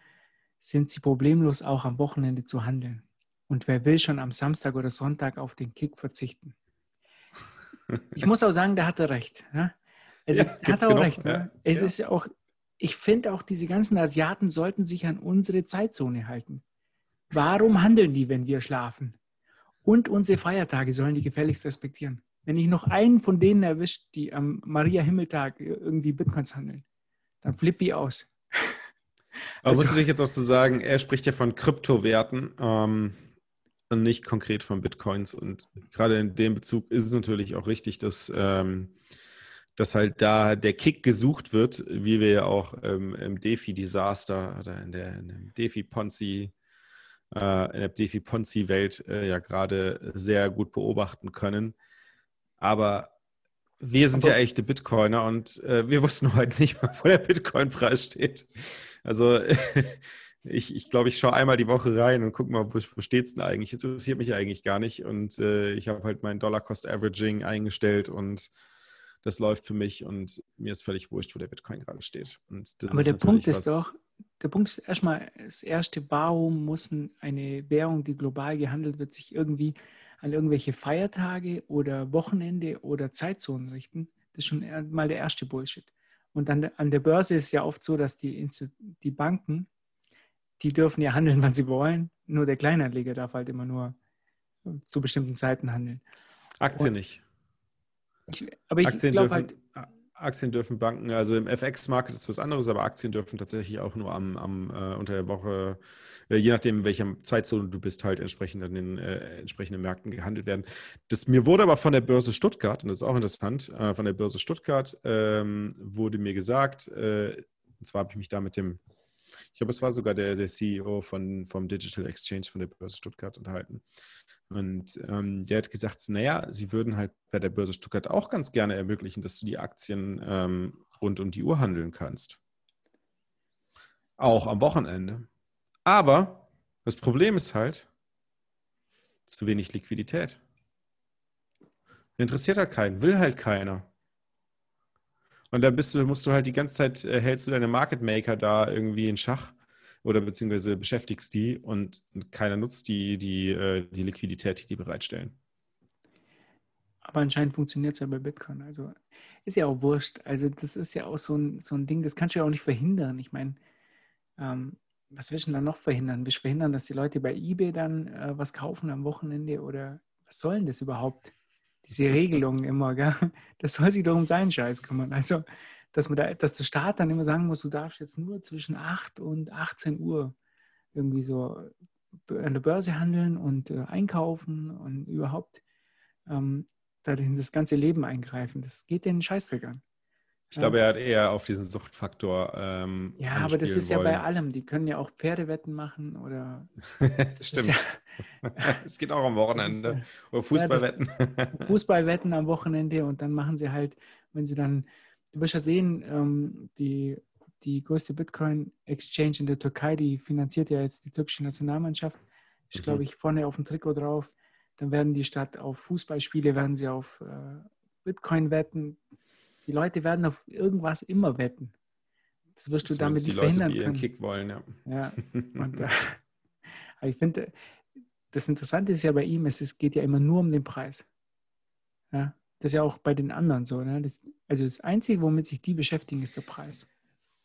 sind sie problemlos auch am Wochenende zu handeln. Und wer will schon am Samstag oder Sonntag auf den Kick verzichten? Ich muss auch sagen, da hat er recht. Ja? Also, Ja, hat er auch genug, recht. ja. Ne? Es Ja. ist auch, ich finde auch, diese ganzen Asiaten sollten sich an unsere Zeitzone halten. Warum handeln die, wenn wir schlafen? Und unsere Feiertage sollen die gefälligst respektieren. Wenn ich noch einen von denen erwischt, die am Maria-Himmeltag irgendwie Bitcoins handeln, dann flippe ich aus. Aber Also- musst du dich jetzt auch zu sagen, er spricht ja von Kryptowerten ähm, und nicht konkret von Bitcoins. Und gerade in dem Bezug ist es natürlich auch richtig, dass, ähm, dass halt da der Kick gesucht wird, wie wir ja auch ähm, im DeFi-Desaster oder in der, in dem DeFi-Ponzi, äh, in der DeFi-Ponzi-Welt äh, ja gerade sehr gut beobachten können. Aber wir sind Aber- ja echte Bitcoiner und äh, wir wussten heute nicht mal, wo der Bitcoin-Preis steht. Also ich, ich glaube, ich schaue einmal die Woche rein und gucke mal, wo, wo steht es denn eigentlich. Es interessiert mich eigentlich gar nicht. Und äh, ich habe halt mein Dollar-Cost-Averaging eingestellt und das läuft für mich und mir ist völlig wurscht, wo der Bitcoin gerade steht. Das Aber der Punkt ist doch, der Punkt ist erstmal das erste, warum muss eine Währung, die global gehandelt wird, sich irgendwie an irgendwelche Feiertage oder Wochenende oder Zeitzonen richten? Das ist schon mal der erste Bullshit. Und an, an der Börse ist es ja oft so, dass die, die Banken, die dürfen ja handeln, wann sie wollen. Nur der Kleinanleger darf halt immer nur zu bestimmten Zeiten handeln. Aktien Und nicht. Ich, aber ich glaube halt, Aktien dürfen Banken, also im FX-Market ist was anderes, aber Aktien dürfen tatsächlich auch nur am, am äh, unter der Woche, äh, je nachdem, in welcher Zeitzone du bist, halt entsprechend an den äh, entsprechenden Märkten gehandelt werden. Das, mir wurde aber von der Börse Stuttgart, und das ist auch interessant, äh, von der Börse Stuttgart ähm, wurde mir gesagt, äh, und zwar habe ich mich da mit dem ich glaube, es war sogar der, der CEO von, vom Digital Exchange von der Börse Stuttgart unterhalten. Und ähm, der hat gesagt, naja, sie würden halt bei der Börse Stuttgart auch ganz gerne ermöglichen, dass du die Aktien ähm, rund um die Uhr handeln kannst. Auch am Wochenende. Aber das Problem ist halt zu wenig Liquidität. Interessiert halt keinen, will halt keiner. Und da bist du, musst du halt die ganze Zeit, äh, hältst du deine Market Maker da irgendwie in Schach oder beziehungsweise beschäftigst die und keiner nutzt die, die, äh, die Liquidität, die die bereitstellen. Aber anscheinend funktioniert es ja bei Bitcoin. Also ist ja auch wurscht. Also das ist ja auch so ein, so ein Ding, das kannst du ja auch nicht verhindern. Ich meine, ähm, was willst du denn da noch verhindern? Willst du verhindern, dass die Leute bei eBay dann äh, was kaufen am Wochenende oder was soll denn das überhaupt? Diese Regelungen immer, gell? das soll sich doch um seinen Scheiß kümmern. Also, dass, man da, dass der Staat dann immer sagen muss, du darfst jetzt nur zwischen 8 und 18 Uhr irgendwie so an der Börse handeln und äh, einkaufen und überhaupt ähm, da in das ganze Leben eingreifen. Das geht den Scheißdreck an. Ich glaube, er hat eher auf diesen Suchtfaktor. Ähm, ja, aber das ist wollen. ja bei allem. Die können ja auch Pferdewetten machen oder. das stimmt. Ja, es geht auch am Wochenende. Ist, oder Fußballwetten. Ja, Fußballwetten am Wochenende und dann machen sie halt, wenn sie dann. Du wirst ja sehen, ähm, die, die größte Bitcoin-Exchange in der Türkei, die finanziert ja jetzt die türkische Nationalmannschaft. Ist, mhm. glaube ich, vorne auf dem Trikot drauf. Dann werden die statt auf Fußballspiele, werden sie auf äh, Bitcoin wetten die Leute werden auf irgendwas immer wetten. Das wirst du damit nicht Leute, verhindern die können. Kick wollen, ja. ja. Und, äh, ich finde, das Interessante ist ja bei ihm, es, es geht ja immer nur um den Preis. Ja, das ist ja auch bei den anderen so. Ne? Das, also das Einzige, womit sich die beschäftigen, ist der Preis.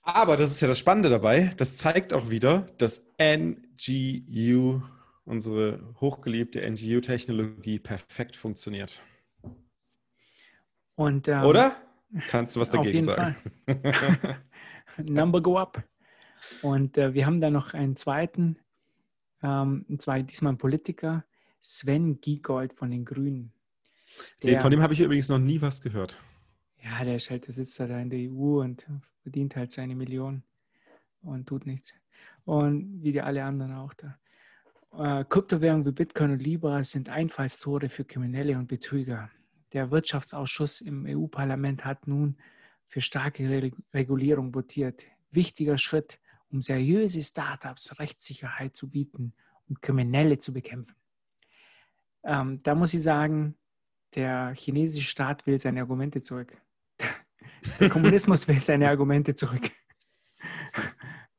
Aber das ist ja das Spannende dabei. Das zeigt auch wieder, dass NGU, unsere hochgeliebte NGU-Technologie, perfekt funktioniert. Und, ähm, Oder? Kannst du was dagegen sagen? Number go up. Und äh, wir haben da noch einen zweiten, ähm, und zwar diesmal ein Politiker, Sven Giegold von den Grünen. Der, von dem habe ich übrigens noch nie was gehört. Ja, der ist halt, der sitzt da in der EU und verdient halt seine Millionen und tut nichts. Und wie die alle anderen auch da. Äh, Kryptowährungen wie Bitcoin und Libra sind Einfallstore für Kriminelle und Betrüger. Der Wirtschaftsausschuss im EU-Parlament hat nun für starke Regulierung votiert. Wichtiger Schritt, um seriöse Startups Rechtssicherheit zu bieten und Kriminelle zu bekämpfen. Ähm, da muss ich sagen, der chinesische Staat will seine Argumente zurück. Der Kommunismus will seine Argumente zurück.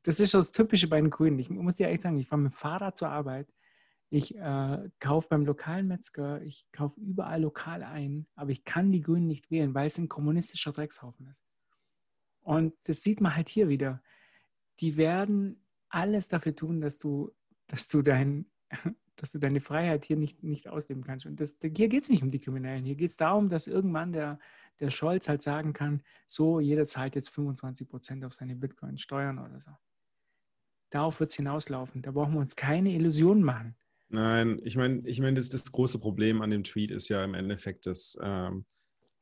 Das ist das Typische bei den Grünen. Ich muss dir ehrlich sagen, ich fahre mit dem Fahrrad zur Arbeit ich äh, kaufe beim lokalen Metzger, ich kaufe überall lokal ein, aber ich kann die Grünen nicht wählen, weil es ein kommunistischer Dreckshaufen ist. Und das sieht man halt hier wieder. Die werden alles dafür tun, dass du, dass du, dein, dass du deine Freiheit hier nicht, nicht ausleben kannst. Und das, hier geht es nicht um die Kriminellen. Hier geht es darum, dass irgendwann der, der Scholz halt sagen kann, so, jeder zahlt jetzt 25 Prozent auf seine Bitcoin-Steuern oder so. Darauf wird es hinauslaufen. Da brauchen wir uns keine Illusionen machen. Nein, ich meine, ich meine, das, das, große Problem an dem Tweet ist ja im Endeffekt, dass, ähm,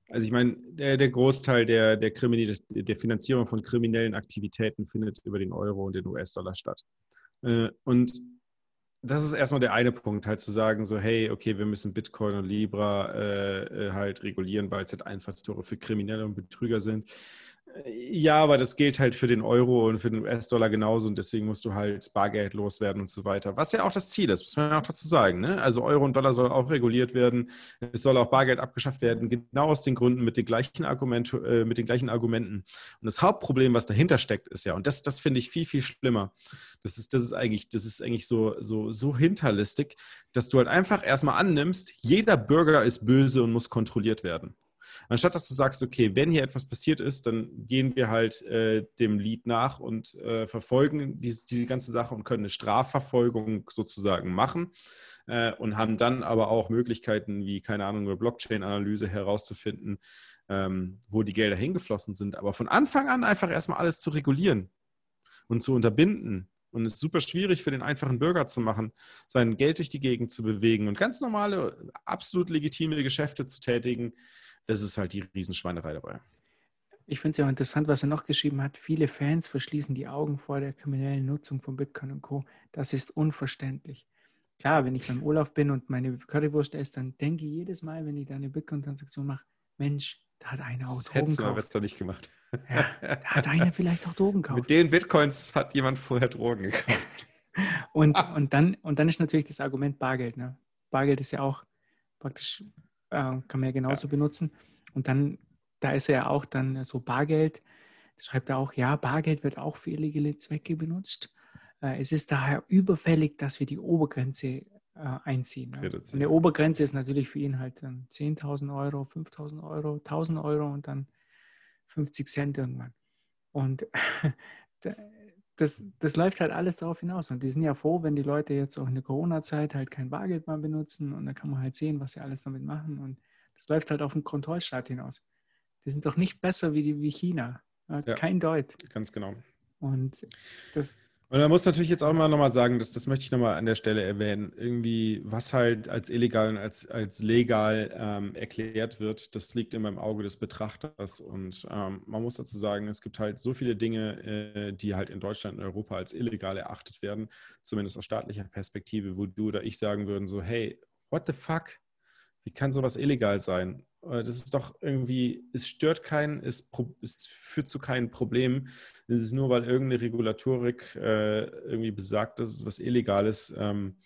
also ich meine, der, der Großteil der, der, der Finanzierung von kriminellen Aktivitäten findet über den Euro und den US-Dollar statt. Äh, und das ist erstmal der eine Punkt, halt zu sagen, so, hey, okay, wir müssen Bitcoin und Libra äh, äh halt regulieren, weil es halt Einfallstore für Kriminelle und Betrüger sind. Ja, aber das gilt halt für den Euro und für den US-Dollar genauso und deswegen musst du halt Bargeld loswerden und so weiter. Was ja auch das Ziel ist, muss man auch dazu sagen. Ne? Also Euro und Dollar soll auch reguliert werden. Es soll auch Bargeld abgeschafft werden, genau aus den Gründen mit den gleichen, Argument, äh, mit den gleichen Argumenten. Und das Hauptproblem, was dahinter steckt, ist ja, und das, das finde ich viel, viel schlimmer. Das ist, das ist eigentlich, das ist eigentlich so, so, so hinterlistig, dass du halt einfach erstmal annimmst, jeder Bürger ist böse und muss kontrolliert werden. Anstatt dass du sagst, okay, wenn hier etwas passiert ist, dann gehen wir halt äh, dem Lied nach und äh, verfolgen diese, diese ganze Sache und können eine Strafverfolgung sozusagen machen äh, und haben dann aber auch Möglichkeiten wie, keine Ahnung, eine Blockchain-Analyse herauszufinden, ähm, wo die Gelder hingeflossen sind. Aber von Anfang an einfach erstmal alles zu regulieren und zu unterbinden und es ist super schwierig für den einfachen Bürger zu machen, sein Geld durch die Gegend zu bewegen und ganz normale, absolut legitime Geschäfte zu tätigen. Das ist halt die Riesenschweinerei dabei. Ich finde es ja auch interessant, was er noch geschrieben hat. Viele Fans verschließen die Augen vor der kriminellen Nutzung von Bitcoin und Co. Das ist unverständlich. Klar, wenn ich beim Urlaub bin und meine Currywurst esse, dann denke ich jedes Mal, wenn ich da eine Bitcoin-Transaktion mache, Mensch, da hat einer auch Drogen gekauft. Hättest du nicht gemacht. Ja, da hat einer vielleicht auch Drogen gekauft. Mit den Bitcoins hat jemand vorher Drogen gekauft. und, ah. und, dann, und dann ist natürlich das Argument Bargeld. Ne? Bargeld ist ja auch praktisch, äh, kann man ja genauso ja. benutzen. Und dann, da ist er ja auch dann so Bargeld. Schreibt er auch, ja, Bargeld wird auch für illegale Zwecke benutzt. Äh, es ist daher überfällig, dass wir die Obergrenze äh, einziehen. Ne? Und die Obergrenze ist natürlich für ihn halt dann 10.000 Euro, 5.000 Euro, 1.000 Euro und dann 50 Cent irgendwann. Und das, das läuft halt alles darauf hinaus. Und die sind ja froh, wenn die Leute jetzt auch in der Corona-Zeit halt kein Bargeld mehr benutzen und dann kann man halt sehen, was sie alles damit machen. Und das läuft halt auf den Kontrollstaat hinaus. Die sind doch nicht besser wie, die, wie China. Ja, kein Deut. Ganz genau. Und das, und man muss natürlich jetzt auch mal nochmal sagen, dass, das möchte ich nochmal an der Stelle erwähnen, irgendwie, was halt als illegal und als, als legal ähm, erklärt wird, das liegt immer im Auge des Betrachters. Und ähm, man muss dazu sagen, es gibt halt so viele Dinge, äh, die halt in Deutschland und Europa als illegal erachtet werden, zumindest aus staatlicher Perspektive, wo du oder ich sagen würden, so, hey, what the fuck? Wie kann sowas illegal sein? Äh, das ist doch irgendwie, es stört keinen, es, es führt zu keinen Problemen. Es ist nur, weil irgendeine Regulatorik äh, irgendwie besagt, dass es was Illegales ähm,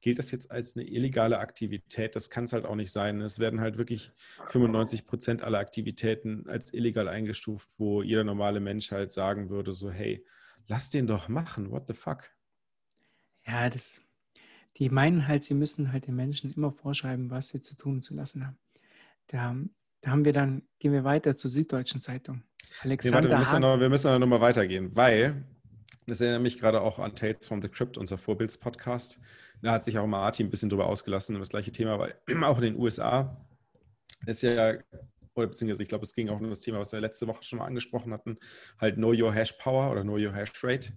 gilt das jetzt als eine illegale Aktivität? Das kann es halt auch nicht sein. Es werden halt wirklich 95 Prozent aller Aktivitäten als illegal eingestuft, wo jeder normale Mensch halt sagen würde, so, hey, lass den doch machen, what the fuck? Ja, das, die meinen halt, sie müssen halt den Menschen immer vorschreiben, was sie zu tun zu lassen haben. Da, da haben wir dann, gehen wir weiter zur Süddeutschen Zeitung. Alexander nee, warte, wir, müssen noch, wir müssen noch mal weitergehen, weil das erinnert mich gerade auch an Tales from the Crypt, unser Vorbildspodcast. Da hat sich auch Martin ein bisschen drüber ausgelassen, das gleiche Thema, weil auch in den USA ist ja, oder beziehungsweise ich glaube, es ging auch um das Thema, was wir letzte Woche schon mal angesprochen hatten, halt Know Your Hash Power oder Know Your Hash Rate.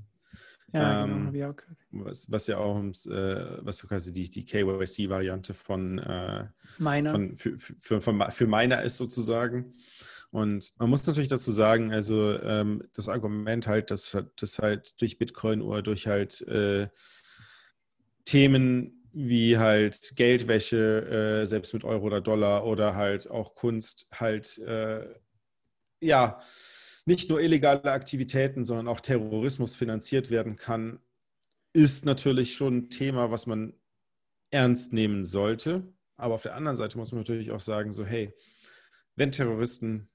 Ja, genau, ähm, habe ich auch. Was, was ja auch äh, was quasi die, die KYC-Variante von, äh, Miner. Von, für, für, für, für Miner ist sozusagen. Und man muss natürlich dazu sagen, also ähm, das Argument halt, dass, dass halt durch Bitcoin oder durch halt äh, Themen wie halt Geldwäsche, äh, selbst mit Euro oder Dollar oder halt auch Kunst halt, äh, ja, nicht nur illegale Aktivitäten, sondern auch Terrorismus finanziert werden kann, ist natürlich schon ein Thema, was man ernst nehmen sollte. Aber auf der anderen Seite muss man natürlich auch sagen, so hey, wenn Terroristen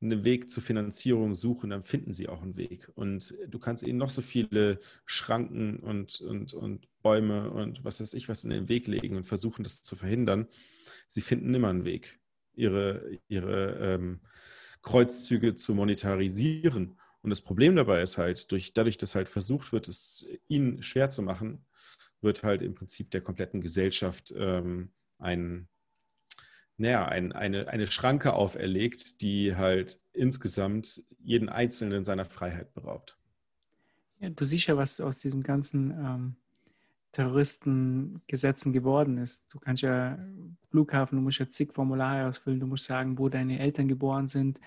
einen Weg zur Finanzierung suchen, dann finden sie auch einen Weg. Und du kannst ihnen noch so viele Schranken und, und, und Bäume und was weiß ich was in den Weg legen und versuchen, das zu verhindern. Sie finden immer einen Weg, ihre, ihre ähm, Kreuzzüge zu monetarisieren. Und das Problem dabei ist halt, durch, dadurch, dass halt versucht wird, es ihnen schwer zu machen, wird halt im Prinzip der kompletten Gesellschaft ähm, ein, naja, ein, eine, eine Schranke auferlegt, die halt insgesamt jeden Einzelnen seiner Freiheit beraubt. Ja, du siehst ja, was aus diesem ganzen ähm, Terroristengesetzen geworden ist. Du kannst ja Flughafen, du musst ja zig Formulare ausfüllen, du musst sagen, wo deine Eltern geboren sind,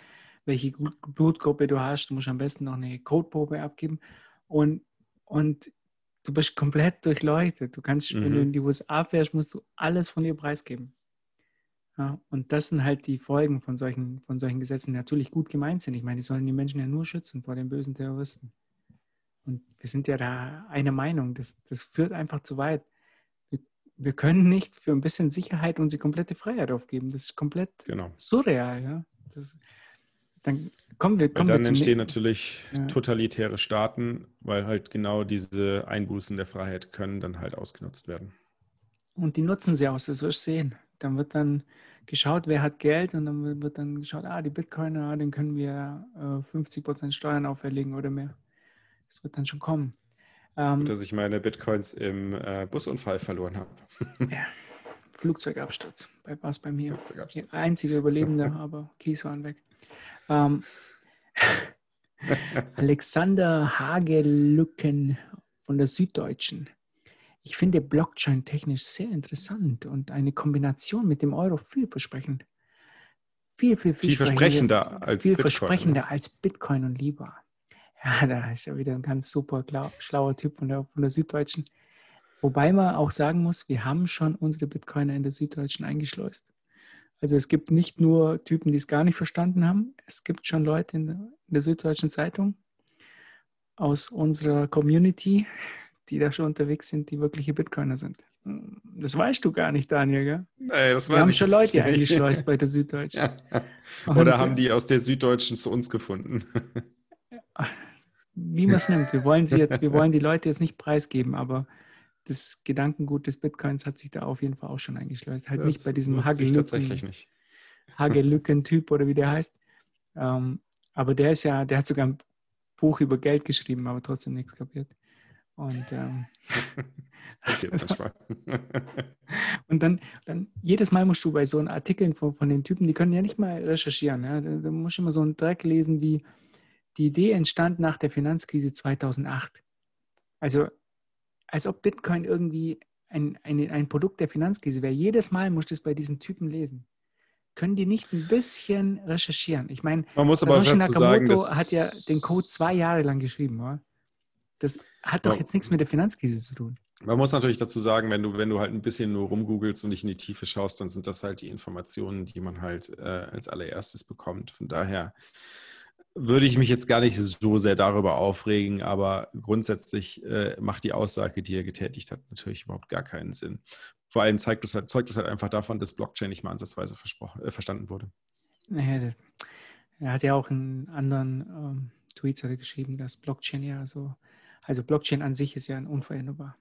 welche Blutgruppe du hast, du musst am besten noch eine Codeprobe abgeben und, und du bist komplett durchleuchtet. Du kannst, mhm. wenn du mhm. in die USA fährst, musst du alles von dir preisgeben. Ja, und das sind halt die Folgen von solchen, von solchen Gesetzen, die natürlich gut gemeint sind. Ich meine, die sollen die Menschen ja nur schützen vor den bösen Terroristen. Und wir sind ja da einer Meinung, das, das führt einfach zu weit. Wir, wir können nicht für ein bisschen Sicherheit unsere komplette Freiheit aufgeben. Das ist komplett genau. surreal. Ja? Das, dann kommen wir, kommen dann wir entstehen natürlich ja. totalitäre Staaten, weil halt genau diese Einbußen der Freiheit können dann halt ausgenutzt werden. Und die nutzen sie aus, das wirst du sehen. dann wird dann geschaut, wer hat Geld und dann wird dann geschaut, ah, die Bitcoiner, den können wir äh, 50% Steuern auferlegen oder mehr. Das wird dann schon kommen. Ähm, dass ich meine Bitcoins im äh, Busunfall verloren habe. ja, Flugzeugabsturz war es bei mir. Einziger Überlebender, aber Keys waren weg. Ähm, Alexander Hagelücken von der Süddeutschen. Ich finde Blockchain technisch sehr interessant und eine Kombination mit dem Euro vielversprechend. Viel, viel, viel, versprechender als viel Bitcoin. versprechender als Bitcoin und Libra. Ja, da ist ja wieder ein ganz super schlauer Typ von der, von der Süddeutschen. Wobei man auch sagen muss, wir haben schon unsere Bitcoiner in der Süddeutschen eingeschleust. Also es gibt nicht nur Typen, die es gar nicht verstanden haben. Es gibt schon Leute in der Süddeutschen Zeitung aus unserer Community, die da schon unterwegs sind, die wirkliche Bitcoiner sind. Das weißt du gar nicht, Daniel, gell? Nee, das Wir haben schon Leute eingeschleust bei der Süddeutschen. Ja. Oder haben die aus der Süddeutschen zu uns gefunden? Wie man es nimmt. Wir wollen sie jetzt, wir wollen die Leute jetzt nicht preisgeben, aber das Gedankengut des Bitcoins hat sich da auf jeden Fall auch schon eingeschleust. Halt das nicht bei diesem Hagelücken-Typ oder wie der heißt. Ähm, aber der ist ja, der hat sogar ein Buch über Geld geschrieben, aber trotzdem nichts kapiert. Und, ähm, und dann, dann jedes Mal musst du bei so Artikeln von, von den Typen, die können ja nicht mal recherchieren. Ja? Da musst du immer so einen Dreck lesen wie die Idee entstand nach der Finanzkrise 2008. Also als ob Bitcoin irgendwie ein, ein, ein Produkt der Finanzkrise wäre. Jedes Mal musst du es bei diesen Typen lesen. Können die nicht ein bisschen recherchieren? Ich meine, Man muss aber Nakamoto sagen, hat ja den Code zwei Jahre lang geschrieben. Oder? Das hat doch jetzt nichts mit der Finanzkrise zu tun. Man muss natürlich dazu sagen, wenn du, wenn du halt ein bisschen nur rumgoogelst und nicht in die Tiefe schaust, dann sind das halt die Informationen, die man halt äh, als allererstes bekommt. Von daher würde ich mich jetzt gar nicht so sehr darüber aufregen, aber grundsätzlich äh, macht die Aussage, die er getätigt hat, natürlich überhaupt gar keinen Sinn. Vor allem zeigt das halt, zeugt das halt einfach davon, dass Blockchain nicht mal ansatzweise äh, verstanden wurde. Er hat ja auch in anderen ähm, Tweets geschrieben, dass Blockchain ja so also Blockchain an sich ist ja unveränderbar.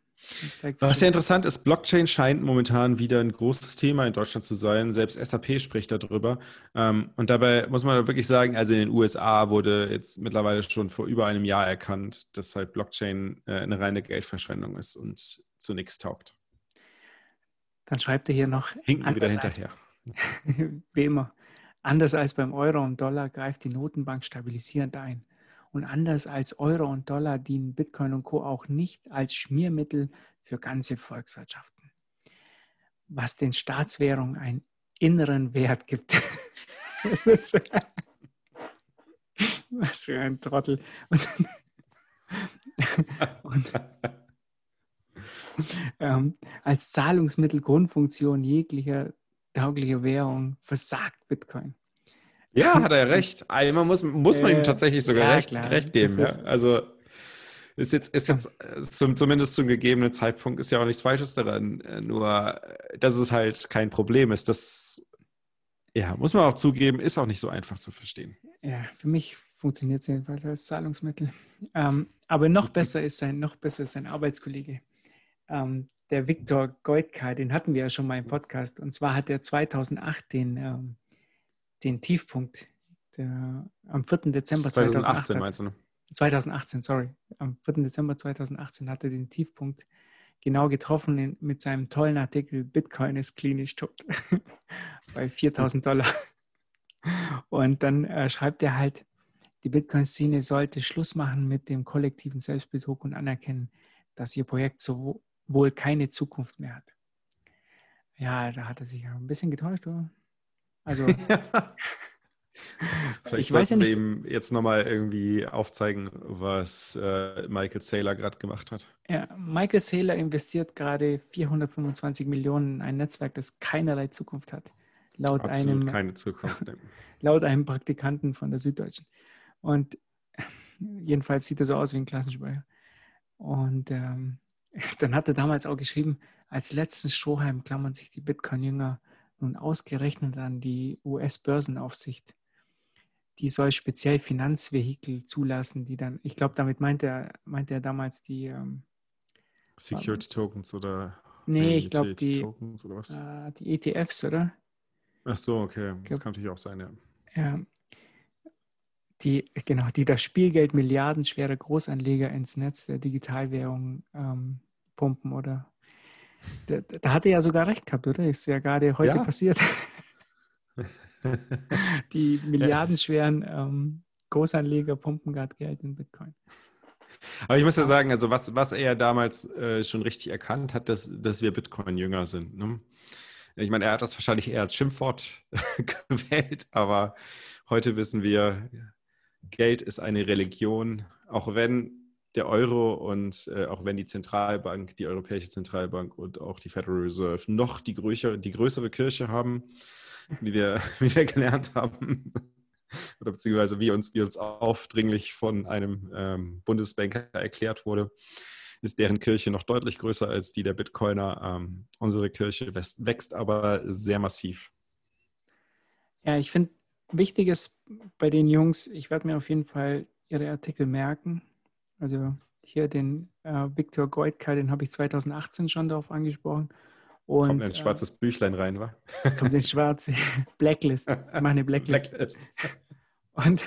Was sehr interessant ist, Blockchain scheint momentan wieder ein großes Thema in Deutschland zu sein. Selbst SAP spricht darüber. Ähm, und dabei muss man wirklich sagen, also in den USA wurde jetzt mittlerweile schon vor über einem Jahr erkannt, dass halt Blockchain äh, eine reine Geldverschwendung ist und zu nichts taugt. Dann schreibt er hier noch. Hinken wieder hinterher. Als, wie immer. Anders als beim Euro und Dollar greift die Notenbank stabilisierend ein. Und anders als Euro und Dollar dienen Bitcoin und Co. auch nicht als Schmiermittel für ganze Volkswirtschaften, was den Staatswährungen einen inneren Wert gibt. was für ein Trottel. Und, und ähm, als Zahlungsmittel Grundfunktion jeglicher tauglicher Währung versagt Bitcoin. Ja, hat er recht. Einmal muss, muss man ihm tatsächlich sogar ja, recht, recht, geben. Ja. Also ist jetzt, ist jetzt zum, zumindest zum gegebenen Zeitpunkt ist ja auch nichts Falsches daran. Nur, dass es halt kein Problem ist. Das, ja, muss man auch zugeben, ist auch nicht so einfach zu verstehen. Ja, für mich funktioniert es jedenfalls als Zahlungsmittel. Ähm, aber noch besser ist sein, noch besser ist sein Arbeitskollege. Ähm, der Viktor Goitka, den hatten wir ja schon mal im Podcast. Und zwar hat er 2008 den ähm, den Tiefpunkt der, am 4. Dezember 2018. 2018 meinst du? 2018, sorry. Am 4. Dezember 2018 hatte den Tiefpunkt genau getroffen in, mit seinem tollen Artikel Bitcoin ist klinisch tot bei 4000 Dollar. Und dann äh, schreibt er halt, die Bitcoin-Szene sollte Schluss machen mit dem kollektiven Selbstbetrug und anerkennen, dass ihr Projekt so wohl keine Zukunft mehr hat. Ja, da hat er sich ein bisschen getäuscht, oder? Also. Vielleicht ich weiß ja nicht. ihm jetzt nochmal irgendwie aufzeigen, was äh, Michael Saylor gerade gemacht hat. Ja, Michael Saylor investiert gerade 425 Millionen in ein Netzwerk, das keinerlei Zukunft hat. Laut Absolut einem, keine Zukunft. laut einem Praktikanten von der Süddeutschen. Und jedenfalls sieht er so aus wie ein Klassenspeicher. Und ähm, dann hat er damals auch geschrieben, als letzten Strohhalm klammern sich die Bitcoin-Jünger nun ausgerechnet an die US-Börsenaufsicht. Die soll speziell Finanzvehikel zulassen, die dann, ich glaube, damit meint er, meint er damals die ähm, Security Tokens oder Nee, ich glaube die, Tokens oder was? äh, die ETFs, oder? Ach so, okay. Das kann natürlich auch sein, ja. Ja. Die, genau, die das Spielgeld milliardenschwere Großanleger ins Netz der Digitalwährung ähm, pumpen, oder? Da, da hat er ja sogar recht gehabt, oder? Ist ja gerade heute Ja. passiert. Die milliardenschweren ähm, Großanleger pumpen gerade Geld in Bitcoin. Aber ich muss ja sagen, also was, was er damals äh, schon richtig erkannt hat, dass, dass wir Bitcoin-Jünger sind. Ne? Ich meine, er hat das wahrscheinlich eher als Schimpfwort gewählt, aber heute wissen wir, Geld ist eine Religion, auch wenn der Euro und äh, auch wenn die Zentralbank, die Europäische Zentralbank und auch die Federal Reserve noch die größere, die größere Kirche haben, wie wir, wie wir gelernt haben, oder beziehungsweise wie uns, wie uns aufdringlich von einem ähm, Bundesbanker erklärt wurde, ist deren Kirche noch deutlich größer als die der Bitcoiner. Ähm, unsere Kirche wächst, wächst aber sehr massiv. Ja, ich finde, wichtig ist bei den Jungs, ich werde mir auf jeden Fall ihre Artikel merken. Also hier den äh, Viktor Goitka, den habe ich 2018 schon darauf angesprochen. Und Kommt ein äh, schwarzes Büchlein rein, wa? es kommt in schwarz. Blacklist. Ich mache eine Blacklist. Blacklist. Und,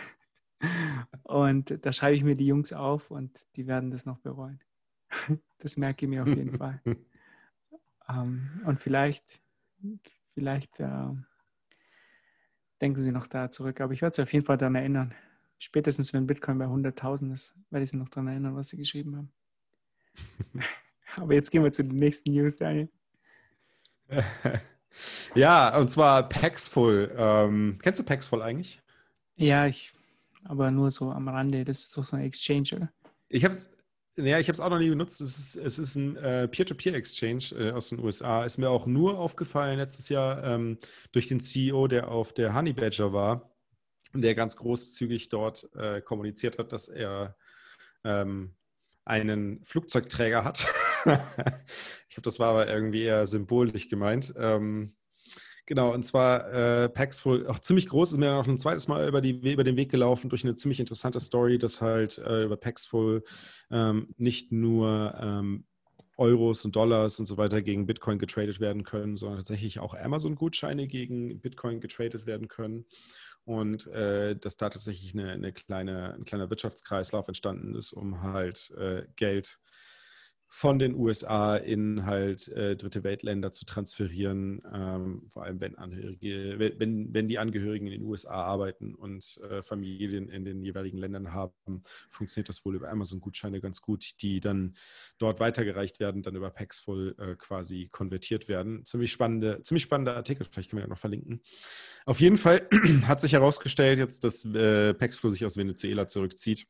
und da schreibe ich mir die Jungs auf und die werden das noch bereuen. Das merke ich mir auf jeden Fall. Ähm, und vielleicht, vielleicht äh, denken sie noch da zurück. Aber ich werde sie auf jeden Fall daran erinnern. Spätestens wenn Bitcoin bei 100.000 ist, werde ich sie noch daran erinnern, was sie geschrieben haben. Aber jetzt gehen wir zu den nächsten News, Daniel. ja, und zwar Paxful. Ähm, kennst du Paxful eigentlich? Ja, ich, aber nur so am Rande. Das ist doch so eine Exchange, oder? Ich habe es ja, ich habe es auch noch nie benutzt. Es ist, es ist ein äh, Peer-to-Peer-Exchange äh, aus den USA. Ist mir auch nur aufgefallen letztes Jahr ähm, durch den CEO, der auf der Honey Badger war, der ganz großzügig dort äh, kommuniziert hat, dass er ähm, einen Flugzeugträger hat. ich glaube, das war aber irgendwie eher symbolisch gemeint. Ähm, Genau, und zwar äh, Paxful, auch ziemlich groß, ist mir noch ein zweites Mal über, die, über den Weg gelaufen durch eine ziemlich interessante Story, dass halt äh, über Paxful ähm, nicht nur ähm, Euros und Dollars und so weiter gegen Bitcoin getradet werden können, sondern tatsächlich auch Amazon-Gutscheine gegen Bitcoin getradet werden können. Und äh, dass da tatsächlich eine, eine kleine, ein kleiner Wirtschaftskreislauf entstanden ist, um halt äh, Geld von den USA in halt äh, dritte Weltländer zu transferieren, ähm, vor allem wenn Angehörige, wenn, wenn die Angehörigen in den USA arbeiten und äh, Familien in den jeweiligen Ländern haben, funktioniert das wohl über Amazon-Gutscheine ganz gut, die dann dort weitergereicht werden, dann über Paxful äh, quasi konvertiert werden. Ziemlich spannende, ziemlich spannender Artikel, vielleicht können wir ja noch verlinken. Auf jeden Fall hat sich herausgestellt jetzt, dass äh, Paxful sich aus Venezuela zurückzieht.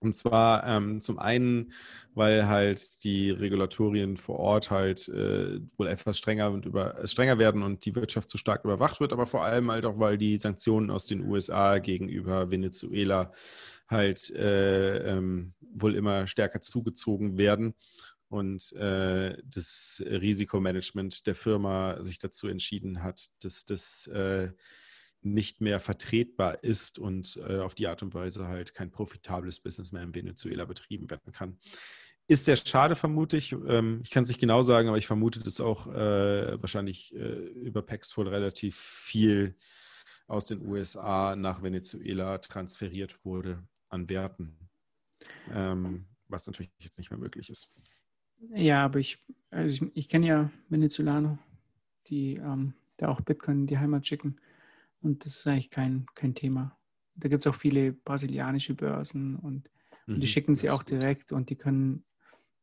Und zwar ähm, zum einen, weil halt die Regulatorien vor Ort halt äh, wohl etwas strenger und über, äh, strenger werden und die Wirtschaft zu stark überwacht wird, aber vor allem halt auch, weil die Sanktionen aus den USA gegenüber Venezuela halt äh, ähm, wohl immer stärker zugezogen werden. Und äh, das Risikomanagement der Firma sich dazu entschieden hat, dass das äh, nicht mehr vertretbar ist und äh, auf die Art und Weise halt kein profitables Business mehr in Venezuela betrieben werden kann. Ist sehr schade, vermute ich. Ähm, ich kann es nicht genau sagen, aber ich vermute, dass auch äh, wahrscheinlich äh, über Paxful relativ viel aus den USA nach Venezuela transferiert wurde an Werten, ähm, was natürlich jetzt nicht mehr möglich ist. Ja, aber ich, also ich, ich kenne ja Venezolaner, die ähm, da auch Bitcoin in die Heimat schicken. Und das ist eigentlich kein, kein Thema. Da gibt es auch viele brasilianische Börsen und, und die Mhm, schicken sie auch direkt und die können,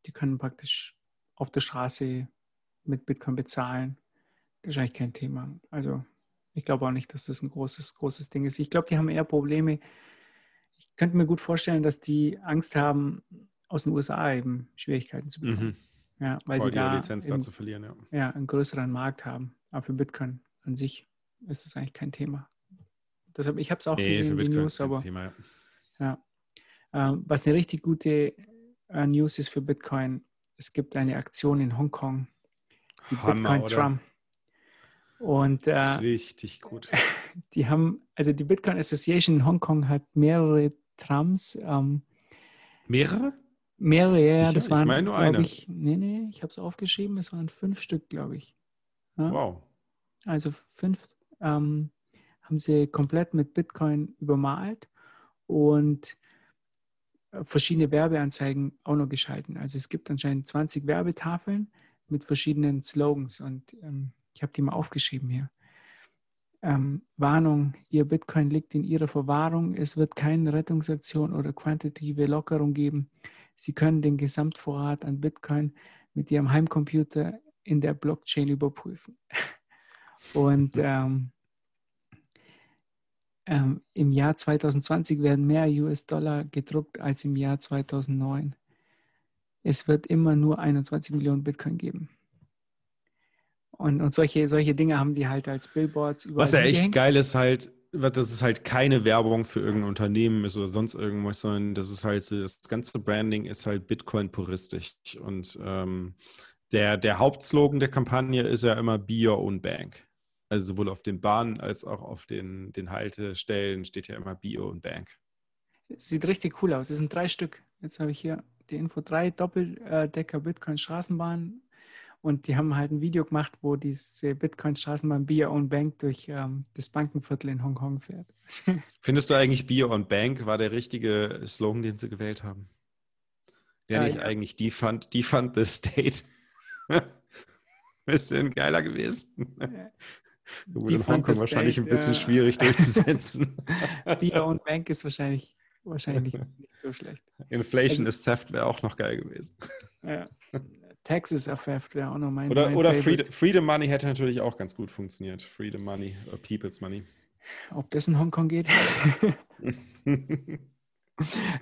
die können praktisch auf der Straße mit Bitcoin bezahlen. Das ist eigentlich kein Thema. Also ich glaube auch nicht, dass das ein großes, großes Ding ist. Ich glaube, die haben eher Probleme. Ich könnte mir gut vorstellen, dass die Angst haben, aus den USA eben Schwierigkeiten zu bekommen. Mhm. Ja, weil Vor sie die da Lizenz da zu verlieren, ja. ja, einen größeren Markt haben. Aber für Bitcoin an sich ist das eigentlich kein Thema. Deshalb, ich habe es auch Nee, gesehen, die News, aber Thema, ja. ja. Ähm, was eine richtig gute äh, News ist für Bitcoin, es gibt eine Aktion in Hongkong, die Hammer, Bitcoin oder? Trump. Und äh, Richtig gut. die haben, also die Bitcoin Association in Hongkong hat mehrere Trumps, ähm, Mehrere? Mehrere, ja, Sicher? das Ich waren, meine nur glaube eine. ich, nee, nee, ich habe es aufgeschrieben, es waren fünf Stück, glaube ich. Ja? Wow. Also fünf ähm, haben sie komplett mit Bitcoin übermalt und äh, verschiedene Werbeanzeigen auch noch geschalten. Also es gibt anscheinend 20 Werbetafeln mit verschiedenen Slogans und ähm, ich habe die mal aufgeschrieben hier. Ähm, Warnung, Ihr Bitcoin liegt in Ihrer Verwahrung. Es wird keine Rettungsaktion oder quantitative Lockerung geben. Sie können den Gesamtvorrat an Bitcoin mit Ihrem Heimcomputer in der Blockchain überprüfen. Und ähm, ähm, im Jahr 2020 werden mehr US-Dollar gedruckt als im Jahr 2009. Es wird immer nur 21 Millionen Bitcoin geben. Und, und solche, solche Dinge haben die halt als Billboards überall Was ja echt hingehängt. geil ist halt, dass es halt keine Werbung für irgendein Unternehmen ist oder sonst irgendwas, sondern das ist halt, das ganze Branding ist halt Bitcoin-puristisch. Und ähm, der, der Hauptslogan der Kampagne ist ja immer Be Your Own Bank. Also sowohl auf den Bahnen als auch auf den, den Haltestellen steht ja immer Your Own Bank. Sieht richtig cool aus. Es sind drei Stück. Jetzt habe ich hier die Info: drei Doppeldecker Bitcoin Straßenbahnen. Und die haben halt ein Video gemacht, wo diese Bitcoin Straßenbahn Your Own Bank durch ähm, das Bankenviertel in Hongkong fährt. Findest du eigentlich Your Own Bank war der richtige Slogan, den sie gewählt haben? Wäre Ja, nicht ja. eigentlich Defund, Defund the State? Bisschen geiler gewesen. Gut, in Hongkong wahrscheinlich ein bisschen schwierig durchzusetzen. Your Own Bank ist wahrscheinlich, wahrscheinlich nicht so schlecht. Inflation Also- is Theft wäre auch noch geil gewesen. Ja. Taxes are theft wäre auch noch mein, Oder, mein oder. Freedom, Freedom Money hätte natürlich auch ganz gut funktioniert. Freedom Money, oder People's Money. Ob das in Hongkong geht?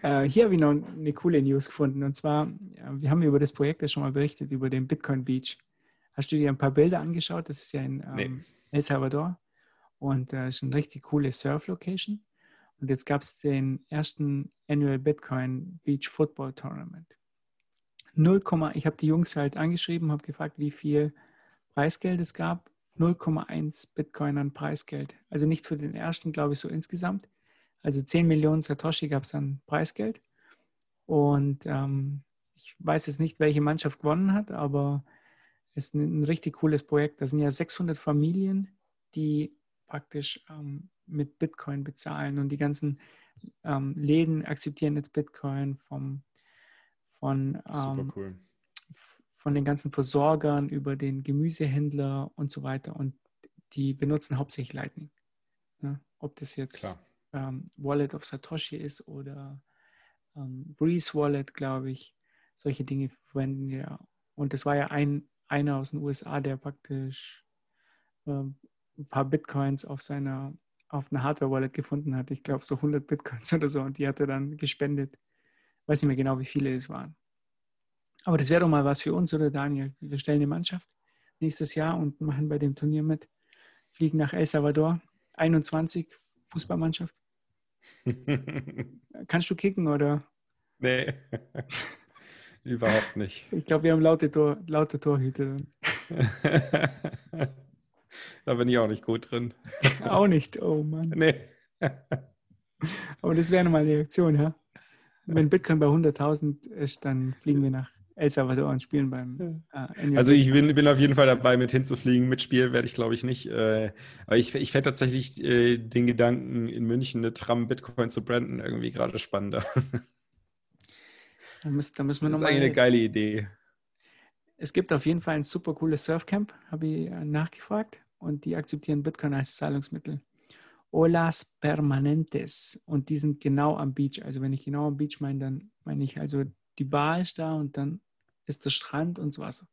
Äh, hier habe ich noch eine coole News gefunden. Und zwar, wir haben über das Projekt ja schon mal berichtet, über den Bitcoin Beach. Hast du dir ein paar Bilder angeschaut? Das ist ja in ähm, Nee. El Salvador. Und das ist eine richtig coole Surf-Location. Und jetzt gab es den ersten Annual Bitcoin Beach Football Tournament. 0, ich habe die Jungs halt angeschrieben, habe gefragt, wie viel Preisgeld es gab. 0,1 Bitcoin an Preisgeld. Also nicht für den ersten, glaube ich, so insgesamt. Also 10 Millionen Satoshi gab es an Preisgeld. Und ähm, ich weiß jetzt nicht, welche Mannschaft gewonnen hat, aber ist ein, ein richtig cooles Projekt. Da sind ja 600 Familien, die praktisch ähm, mit Bitcoin bezahlen und die ganzen ähm, Läden akzeptieren jetzt Bitcoin vom, von, Super ähm, cool. von den ganzen Versorgern über den Gemüsehändler und so weiter. Und die benutzen hauptsächlich Lightning. Ne? Ob das jetzt ähm, Wallet of Satoshi ist oder ähm, Breeze Wallet, glaube ich. Solche Dinge verwenden ja. Und das war ja ein, einer aus den USA, der praktisch ähm, ein paar Bitcoins auf seiner auf einer Hardware-Wallet gefunden hat. Ich glaube so 100 Bitcoins oder so. Und die hat er dann gespendet. Weiß nicht mehr genau, wie viele es waren. Aber das wäre doch mal was für uns, oder Daniel? Wir stellen eine Mannschaft nächstes Jahr und machen bei dem Turnier mit. Fliegen nach El Salvador. 21 Fußballmannschaft. Kannst du kicken oder? nee. Überhaupt nicht. Ich glaube, wir haben laute, Tor, laute Torhüter. da bin ich auch nicht gut drin. Auch nicht. Oh Mann. Nee. Aber das wäre nochmal eine Reaktion, ja? Wenn Bitcoin bei 100.000 ist, dann fliegen wir nach El Salvador und spielen beim äh, Also ich bin, bin auf jeden Fall dabei, mit hinzufliegen. Mitspielen werde ich, glaube ich, nicht. Äh, aber ich, ich fände tatsächlich äh, den Gedanken, in München eine Tram Bitcoin zu branden, irgendwie gerade spannender. Da müssen, da müssen wir Das ist eigentlich eine geile Idee. Es gibt auf jeden Fall ein super cooles Surfcamp, habe ich äh, nachgefragt. Und die akzeptieren Bitcoin als Zahlungsmittel. Olas Permanentes. Und die sind genau am Beach. Also wenn ich genau am Beach meine, dann meine ich also, die Bar ist da und dann ist der Strand und das Wasser.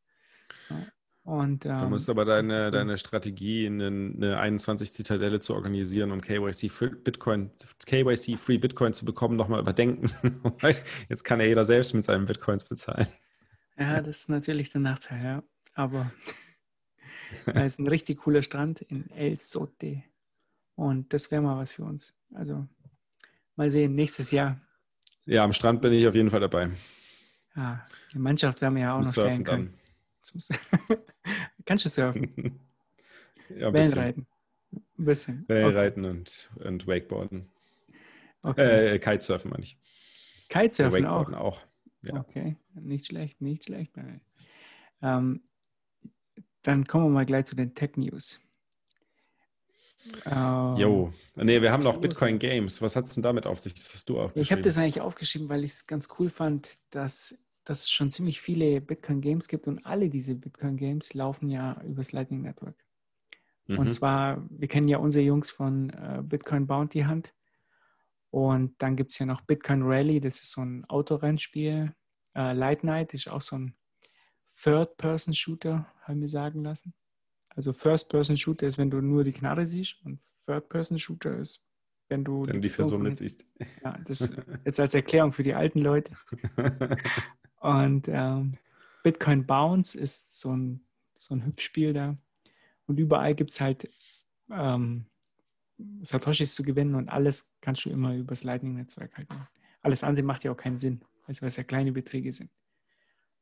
Ja. Und, Du ähm, musst aber deine, deine Strategie, eine, eine 21 Zitadelle zu organisieren, um KYC Free Bitcoin, KYC Free Bitcoin zu bekommen, nochmal überdenken. Jetzt kann ja jeder selbst mit seinen Bitcoins bezahlen. Ja, das ist natürlich der Nachteil, ja. Aber da ist ein richtig cooler Strand in El Sote. Und das wäre mal was für uns. Also mal sehen, nächstes Jahr. Ja, am Strand bin ich auf jeden Fall dabei. Ja, die Mannschaft werden wir ja auch Zum noch stellen Surfen können. dann. Zum Kannst du surfen? ja, ein bisschen. Wellenreiten? Ein bisschen. Okay. Wellenreiten und, und Wakeboarden. okay. Äh, Kitesurfen meine ich. Kitesurfen auch. Wakeboarden auch. Ja. Okay, nicht schlecht, nicht schlecht. Ähm, dann kommen wir mal gleich zu den Tech News. Ähm, jo, nee, wir haben noch Bitcoin Games. Was hat es denn damit auf sich? Das hast du aufgeschrieben. Ich habe das eigentlich aufgeschrieben, weil ich es ganz cool fand, dass, dass es schon ziemlich viele Bitcoin Games gibt und alle diese Bitcoin Games laufen ja übers Lightning Network. Mhm. Und zwar, wir kennen ja unsere Jungs von äh, Bitcoin Bounty Hunt. Und dann gibt es ja noch Bitcoin Rally, das ist so ein Autorennspiel. Äh, Light Night ist auch so ein Third-Person-Shooter, haben wir sagen lassen. Also First-Person-Shooter ist, wenn du nur die Knarre siehst und Third-Person-Shooter ist, wenn du wenn die, die Person nicht siehst. Ja, das jetzt als Erklärung für die alten Leute. Und ähm, Bitcoin Bounce ist so ein, so ein Hüpfspiel da. Und überall gibt es halt ähm, Satoshis zu gewinnen und alles kannst du immer übers Lightning-Netzwerk halt machen. Alles andere macht ja auch keinen Sinn, also weil es ja kleine Beträge sind.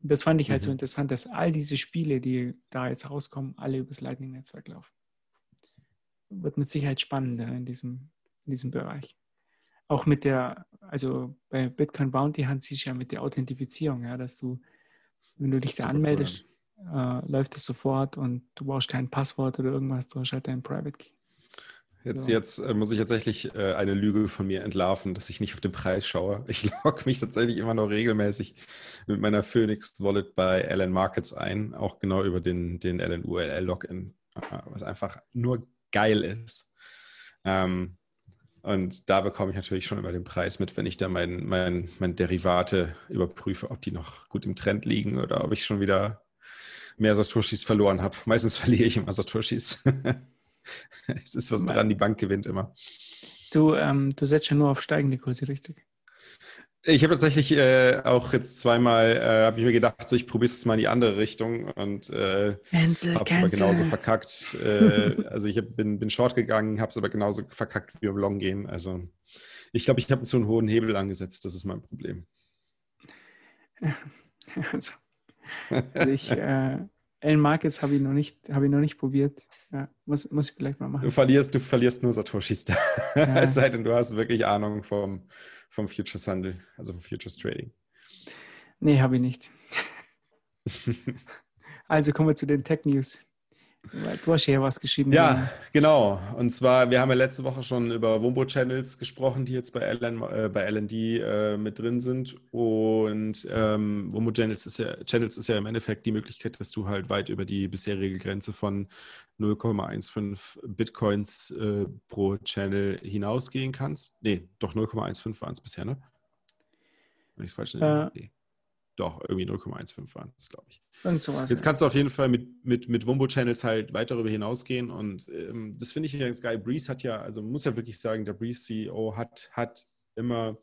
Und das fand ich halt mhm. so interessant, dass all diese Spiele, die da jetzt rauskommen, alle übers Lightning-Netzwerk laufen. Wird mit Sicherheit spannender in diesem, in diesem Bereich. Auch mit der, also bei Bitcoin Bounty Hunt siehst du ja mit der Authentifizierung, ja, dass du, wenn du dich da anmeldest, cool. äh, läuft das sofort und du brauchst kein Passwort oder irgendwas, du hast halt deinen Private Key. Jetzt, jetzt äh, muss ich tatsächlich äh, eine Lüge von mir entlarven, dass ich nicht auf den Preis schaue. Ich logge mich tatsächlich immer noch regelmäßig mit meiner Phoenix Wallet bei LN Markets ein, auch genau über den, den LN URL Login, äh, was einfach nur geil ist. Ähm, und da bekomme ich natürlich schon immer den Preis mit, wenn ich da mein, mein, mein Derivate überprüfe, ob die noch gut im Trend liegen oder ob ich schon wieder mehr Satoshis verloren habe. Meistens verliere ich immer Satoshis. es ist was dran, die Bank gewinnt immer. Du, ähm, du setzt ja nur auf steigende Kurse, richtig? Ich habe tatsächlich äh, auch jetzt zweimal, äh, habe ich mir gedacht, so, ich probiere es mal in die andere Richtung und äh, habe es aber genauso verkackt. Äh, also ich hab, bin, bin short gegangen, habe es aber genauso verkackt wie im Long gehen. Also ich glaube, ich habe zu einen hohen Hebel angesetzt, das ist mein Problem. Also, also ich, äh, Allen Markets habe ich noch nicht, habe ich noch nicht probiert. Ja, muss, muss ich vielleicht mal machen. Du verlierst, du verlierst nur Satoshis da. Ja. es sei denn, du hast wirklich Ahnung vom, vom Futures Handel, also vom Futures Trading. Nee, habe ich nicht. also kommen wir zu den Tech News. Du hast ja was geschrieben. Ja, genau. Und zwar, wir haben ja letzte Woche schon über Wombo-Channels gesprochen, die jetzt bei, LN, äh, bei LND äh, mit drin sind. Und ähm, Wombo-Channels ist, ja, Channels ist ja im Endeffekt die Möglichkeit, dass du halt weit über die bisherige Grenze von 0,15 Bitcoins äh, pro Channel hinausgehen kannst. Nee, doch 0,15 waren es bisher, ne? Wenn ich es falsch nenne. Äh, nee. Doch, irgendwie 0,15 waren es, glaube ich. Sowas, Jetzt kannst du auf jeden Fall mit, mit, mit Wumbo-Channels halt weit darüber hinausgehen und ähm, das finde ich ganz geil. Breeze hat ja, also muss ja wirklich sagen, der Breeze-CEO hat, hat immer,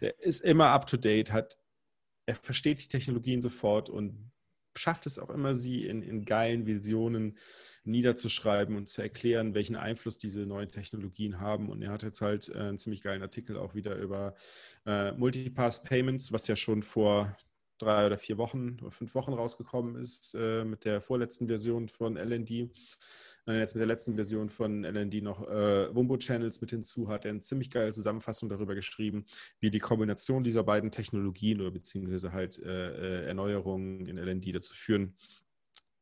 der ist immer up to date, hat, er versteht die Technologien sofort und schafft es auch immer, sie in, in geilen Visionen niederzuschreiben und zu erklären, welchen Einfluss diese neuen Technologien haben. Und er hat jetzt halt äh, einen ziemlich geilen Artikel auch wieder über äh, Multipass Payments, was ja schon vor drei oder vier Wochen oder fünf Wochen rausgekommen ist äh, mit der vorletzten Version von LND. Äh, jetzt mit der letzten Version von LND noch äh, Wumbo Channels mit hinzu, hat er eine ziemlich geile Zusammenfassung darüber geschrieben, wie die Kombination dieser beiden Technologien oder beziehungsweise halt äh, äh Erneuerungen in LND dazu führen,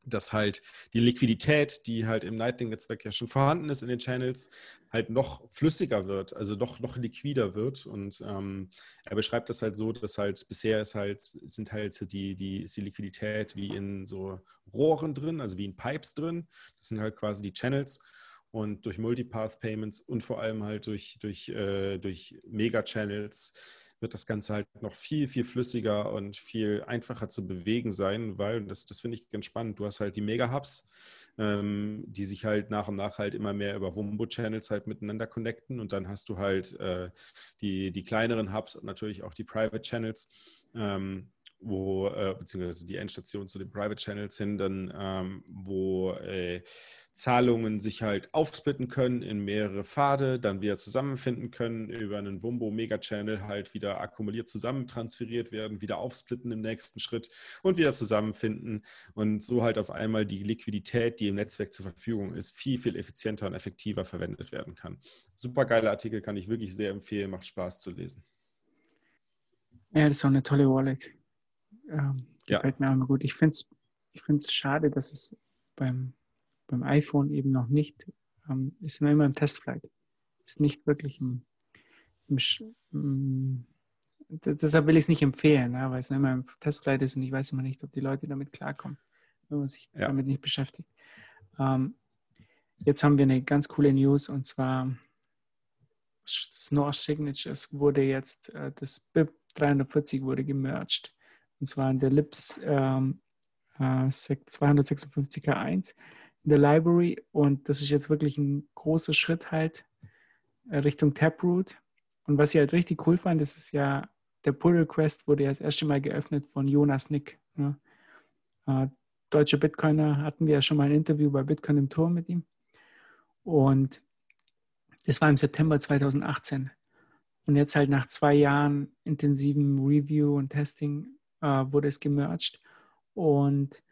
dass halt die Liquidität, die halt im Lightning-Netzwerk ja schon vorhanden ist in den Channels, halt noch flüssiger wird, also noch, noch liquider wird. Und ähm, er beschreibt das halt so, dass halt bisher ist halt, sind halt die, die, ist die Liquidität wie in so Rohren drin, also wie in Pipes drin. Das sind halt quasi die Channels. Und durch Multipath Payments und vor allem halt durch, durch, äh, durch Mega-Channels wird das Ganze halt noch viel, viel flüssiger und viel einfacher zu bewegen sein, weil, das, das finde ich ganz spannend, du hast halt die Mega-Hubs, ähm, die sich halt nach und nach halt immer mehr über Wumbo-Channels halt miteinander connecten. Und dann hast du halt äh, die, die kleineren Hubs und natürlich auch die Private-Channels, ähm, wo, äh, beziehungsweise die Endstation zu den Private Channels hin, dann, ähm, wo äh, Zahlungen sich halt aufsplitten können in mehrere Pfade, dann wieder zusammenfinden können, über einen Wumbo Mega Channel halt wieder akkumuliert zusammentransferiert werden, wieder aufsplitten im nächsten Schritt und wieder zusammenfinden und so halt auf einmal die Liquidität, die im Netzwerk zur Verfügung ist, viel, viel effizienter und effektiver verwendet werden kann. Super geiler Artikel, kann ich wirklich sehr empfehlen, macht Spaß zu lesen. Ja, das ist auch eine tolle Wallet. Ähm, gefällt ja. mir immer gut. Ich finde es ich find's schade, dass es beim, beim iPhone eben noch nicht, ähm, ist immer im Testflight, ist nicht wirklich im, im, im deshalb will ich es nicht empfehlen, ne, weil es immer im Testflight ist und ich weiß immer nicht, ob die Leute damit klarkommen, wenn man sich ja. damit nicht beschäftigt. Ähm, jetzt haben wir eine ganz coole News und zwar Snore Signatures wurde jetzt, äh, das BIP 340 wurde gemerged. Und zwar in der Lips ähm, äh, 256K1 in der Library. Und das ist jetzt wirklich ein großer Schritt halt äh, Richtung Taproot. Und was ich halt richtig cool fand, das ist ja, der Pull Request wurde ja das erste Mal geöffnet von Jonas Nick. Ne? Äh, deutsche Bitcoiner hatten wir ja schon mal ein Interview bei Bitcoin im Tor mit ihm. Und das war im September 2018. Und jetzt halt nach zwei Jahren intensiven Review und Testing äh, wurde es gemerged. Und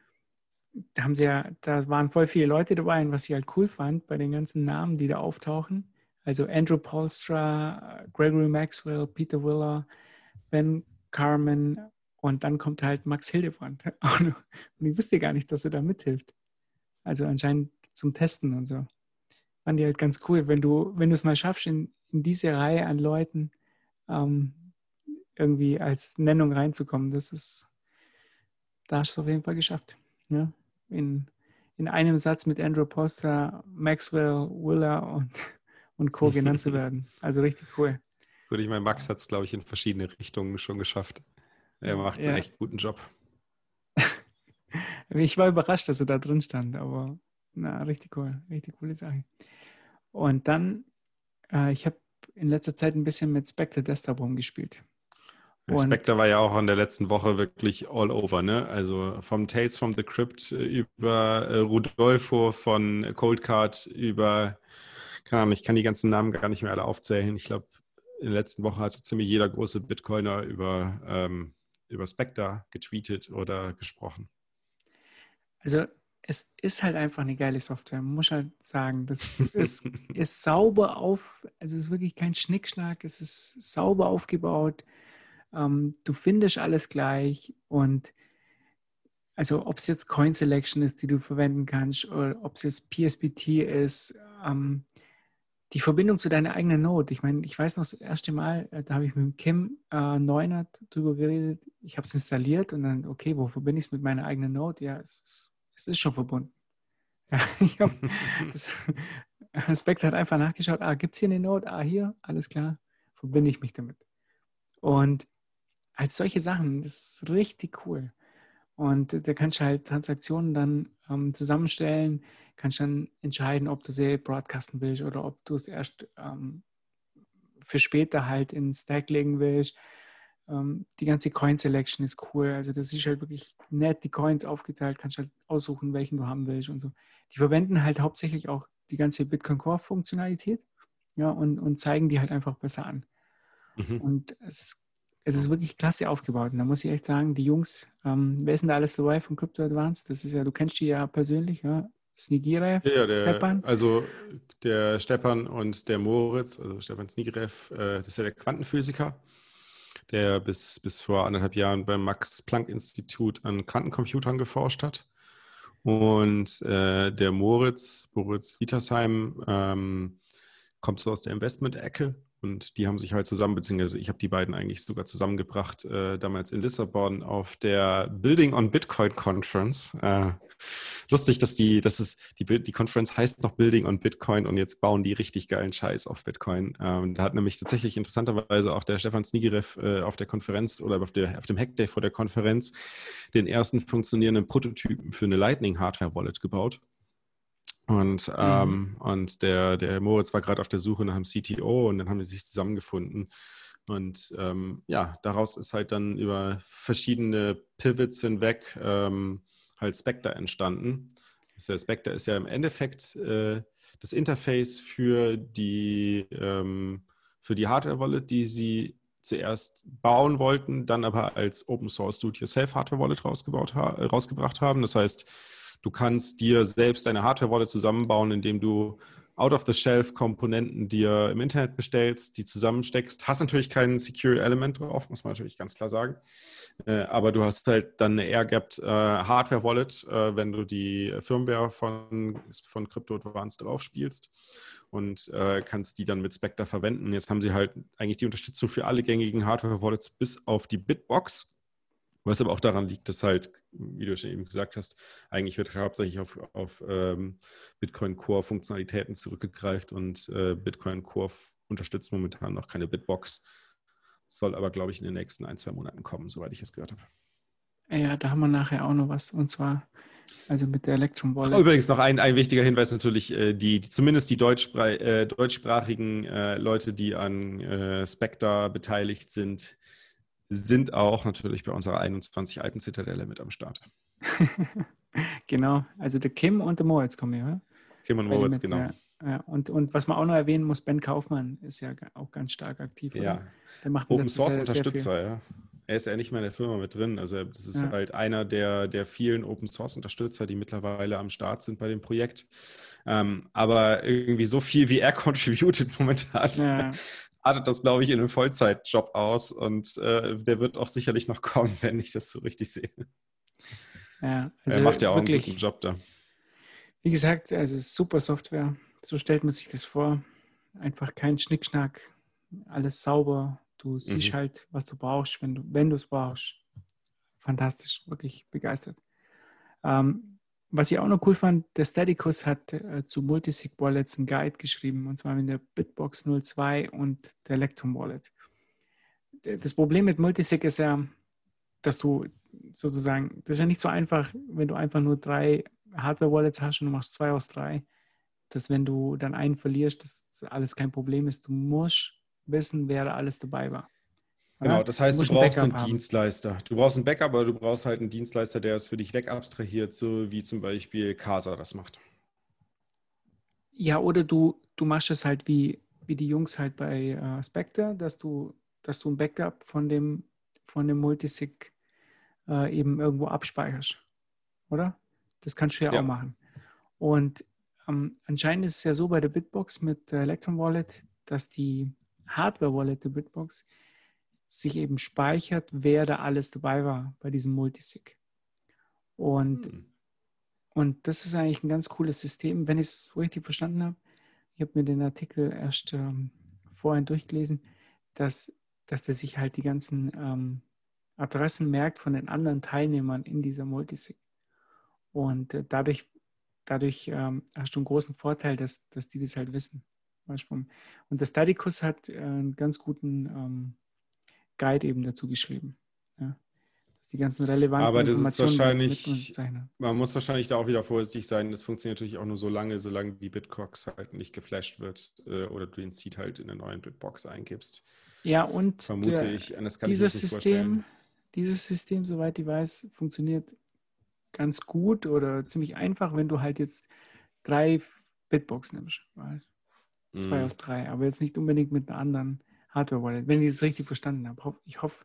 da haben sie ja, da waren voll viele Leute dabei und was ich halt cool fand bei den ganzen Namen, die da auftauchen. Also Andrew Polstra, Gregory Maxwell, Peter Willer, Ben Carmen und dann kommt halt Max Hildebrand. Und ich wusste gar nicht, dass er da mithilft. Also anscheinend zum Testen und so fand ich halt ganz cool, wenn du, wenn du es mal schaffst, in, in diese Reihe an Leuten ähm, irgendwie als Nennung reinzukommen. Das ist, da hast du es auf jeden Fall geschafft. Ja? In, in einem Satz mit Andrew Poster, Maxwell, Willer und, und Co. genannt zu werden. Also richtig cool. Gut, ich meine, Max hat es, glaube ich, in verschiedene Richtungen schon geschafft. Er macht ja. einen echt guten Job. ich war überrascht, dass er da drin stand, aber na, richtig cool, richtig coole Sache. Und dann, äh, ich habe in letzter Zeit ein bisschen mit Spectre Desktop rumgespielt. Spectre war ja auch in der letzten Woche wirklich all over, ne? Also vom Tales from the Crypt über äh, Rudolfo von Cold Card über, keine Ahnung, ich kann die ganzen Namen gar nicht mehr alle aufzählen. Ich glaube, in der letzten Woche hat so ziemlich jeder große Bitcoiner über, ähm, über Spectre getweetet oder gesprochen. Also es ist halt einfach eine geile Software, man muss halt sagen. Das ist, ist sauber auf, also es ist wirklich kein Schnickschnack, es ist sauber aufgebaut. Ähm, du findest alles gleich und also ob es jetzt Coin Selection ist, die du verwenden kannst, oder ob es jetzt PSBT ist, ähm, die Verbindung zu deiner eigenen Note. Ich meine, ich weiß noch das erste Mal, äh, da habe ich mit Kim äh, Neunert drüber geredet. Ich habe es installiert und dann, okay, wo verbinde ich es mit meiner eigenen Note? Ja, es ist es ist schon verbunden. Ja, ich habe das Aspekt hat einfach nachgeschaut, ah, gibt es hier eine Note? Ah, hier, alles klar, verbinde ich mich damit. Und als solche Sachen, das ist richtig cool. Und da kannst du halt Transaktionen dann ähm, zusammenstellen, kannst dann entscheiden, ob du sie broadcasten willst oder ob du es erst ähm, für später halt in Stack legen willst. Ähm, die ganze Coin Selection ist cool. Also das ist halt wirklich nett, die Coins aufgeteilt, kannst halt aussuchen, welchen du haben willst und so. Die verwenden halt hauptsächlich auch die ganze Bitcoin Core Funktionalität ja, und, und zeigen die halt einfach besser an. Mhm. Und es ist, es ist wirklich klasse aufgebaut. Und da muss ich echt sagen, die Jungs, ähm, wer ist denn da alles dabei von Crypto Advanced? Das ist ja, du kennst die ja persönlich, ja? Snigirev, ja, der, Stepan. Also der Stepan und der Moritz, also Stepan Snigirev, äh, das ist ja der Quantenphysiker der bis, bis vor anderthalb Jahren beim Max-Planck-Institut an Quantencomputern geforscht hat. Und äh, der Moritz, Moritz Wietersheim, ähm, kommt so aus der Investment-Ecke und die haben sich halt zusammen, beziehungsweise ich habe die beiden eigentlich sogar zusammengebracht, äh, damals in Lissabon auf der Building on Bitcoin Conference. Äh, lustig, dass die, das ist, die, die Conference heißt noch Building on Bitcoin und jetzt bauen die richtig geilen Scheiß auf Bitcoin. Ähm, da hat nämlich tatsächlich interessanterweise auch der Stefan Snigirev äh, auf der Konferenz oder auf, der, auf dem Hackday vor der Konferenz den ersten funktionierenden Prototypen für eine Lightning Hardware Wallet gebaut. Und, mhm. ähm, und der, der Moritz war gerade auf der Suche nach einem CTO und dann haben die sich zusammengefunden. Und ähm, ja, daraus ist halt dann über verschiedene Pivots hinweg ähm, halt Spectre entstanden. Das Spectre ist ja im Endeffekt äh, das Interface für die, ähm, für die Hardware-Wallet, die sie zuerst bauen wollten, dann aber als Open Source Do-it-yourself Hardware-Wallet rausgebaut ha rausgebracht haben. Das heißt, Du kannst dir selbst eine Hardware-Wallet zusammenbauen, indem du Out-of-the-Shelf-Komponenten dir im Internet bestellst, die zusammensteckst. Hast natürlich kein Secure Element drauf, muss man natürlich ganz klar sagen. Äh, aber du hast halt dann eine AirGapped äh, Hardware Wallet, äh, wenn du die Firmware von, von Crypto Advanced drauf spielst und kannst die dann mit Spectre verwenden. Jetzt haben sie halt eigentlich die Unterstützung für alle gängigen Hardware Wallets bis auf die Bitbox. Was aber auch daran liegt, dass halt, wie du schon eben gesagt hast, eigentlich wird hauptsächlich auf, auf ähm, Bitcoin Core Funktionalitäten zurückgegreift und äh, Bitcoin Core unterstützt momentan noch keine Bitbox. Soll aber, glaube ich, in den nächsten ein, zwei Monaten kommen, soweit ich es gehört habe. Ja, da haben wir nachher auch noch was und zwar also mit der Electrum Wallet. Übrigens noch ein, ein wichtiger Hinweis natürlich, äh, die, die zumindest die äh, deutschsprachigen äh, Leute, die an äh, Spectre beteiligt sind, sind auch natürlich bei unserer 21 alten Zitadelle mit am Start. genau, also der Kim und der Moritz kommen hier. Kim und Moritz, genau. Ja, ja. Und, und was man auch noch erwähnen muss, Ben Kaufmann ist ja auch ganz stark aktiv. Oder? Ja, der macht Open Source Unterstützer, ja. Er ist ja nicht mehr in der Firma mit drin. Also das ist ja. halt einer der, der vielen Open Source Unterstützer, die mittlerweile am Start sind bei dem Projekt. Ähm, aber irgendwie so viel wie er contributed momentan, ja artet das, glaube ich, in einem Vollzeitjob aus und äh, der wird auch sicherlich noch kommen, wenn ich das so richtig sehe. Ja, also er macht ja auch wirklich, einen guten Job da. Wie gesagt, also super Software. So stellt man sich das vor. Einfach kein Schnickschnack, alles sauber. Du siehst mhm. halt, was du brauchst, wenn du wenn es brauchst. Fantastisch, wirklich begeistert. Ähm, was ich auch noch cool fand, der Staticus hat äh, zu Multisig Wallets einen Guide geschrieben, und zwar mit der Bitbox 02 und der Electrum Wallet. Das Problem mit Multisig ist ja, dass du sozusagen, das ist ja nicht so einfach, wenn du einfach nur drei Hardware-Wallets hast und du machst zwei aus drei, dass wenn du dann einen verlierst, dass alles kein Problem ist. Du musst wissen, wer alles dabei war. Genau, das heißt, du, du brauchst einen, einen Dienstleister. Du brauchst einen Backup, aber du brauchst halt einen Dienstleister, der es für dich wegabstrahiert, so wie zum Beispiel Casa das macht. Ja, oder du, du machst es halt wie, wie die Jungs halt bei äh, Spectre, dass du, dass du ein Backup von dem, von dem Multisig äh, eben irgendwo abspeicherst. Oder? Das kannst du ja, ja. auch machen. Und ähm, anscheinend ist es ja so bei der Bitbox mit der Electron Wallet, dass die Hardware-Wallet der Bitbox sich eben speichert, wer da alles dabei war bei diesem Multisig. Und, hm. und das ist eigentlich ein ganz cooles System, wenn ich es richtig verstanden habe. Ich habe mir den Artikel erst ähm, vorhin durchgelesen, dass, dass der sich halt die ganzen ähm, Adressen merkt von den anderen Teilnehmern in dieser Multisig. Und äh, dadurch, dadurch ähm, hast du einen großen Vorteil, dass, dass die das halt wissen. Und der Stadicus hat äh, einen ganz guten ähm, Guide eben dazu geschrieben. Ja. Dass die ganzen relevanten Aber das Informationen ist wahrscheinlich, man muss wahrscheinlich da auch wieder vorsichtig sein. Das funktioniert natürlich auch nur so lange, solange die Bitbox halt nicht geflasht wird äh, oder du den Seed halt in eine neue Bitbox eingibst. Ja, und vermute der, ich, das kann dieses ich System, vorstellen. dieses System, soweit ich weiß, funktioniert ganz gut oder ziemlich einfach, wenn du halt jetzt drei Bitbox nimmst. Zwei mm. aus drei, aber jetzt nicht unbedingt mit einer anderen Hardware-Wallet, wenn ich das richtig verstanden habe. Ich hoffe,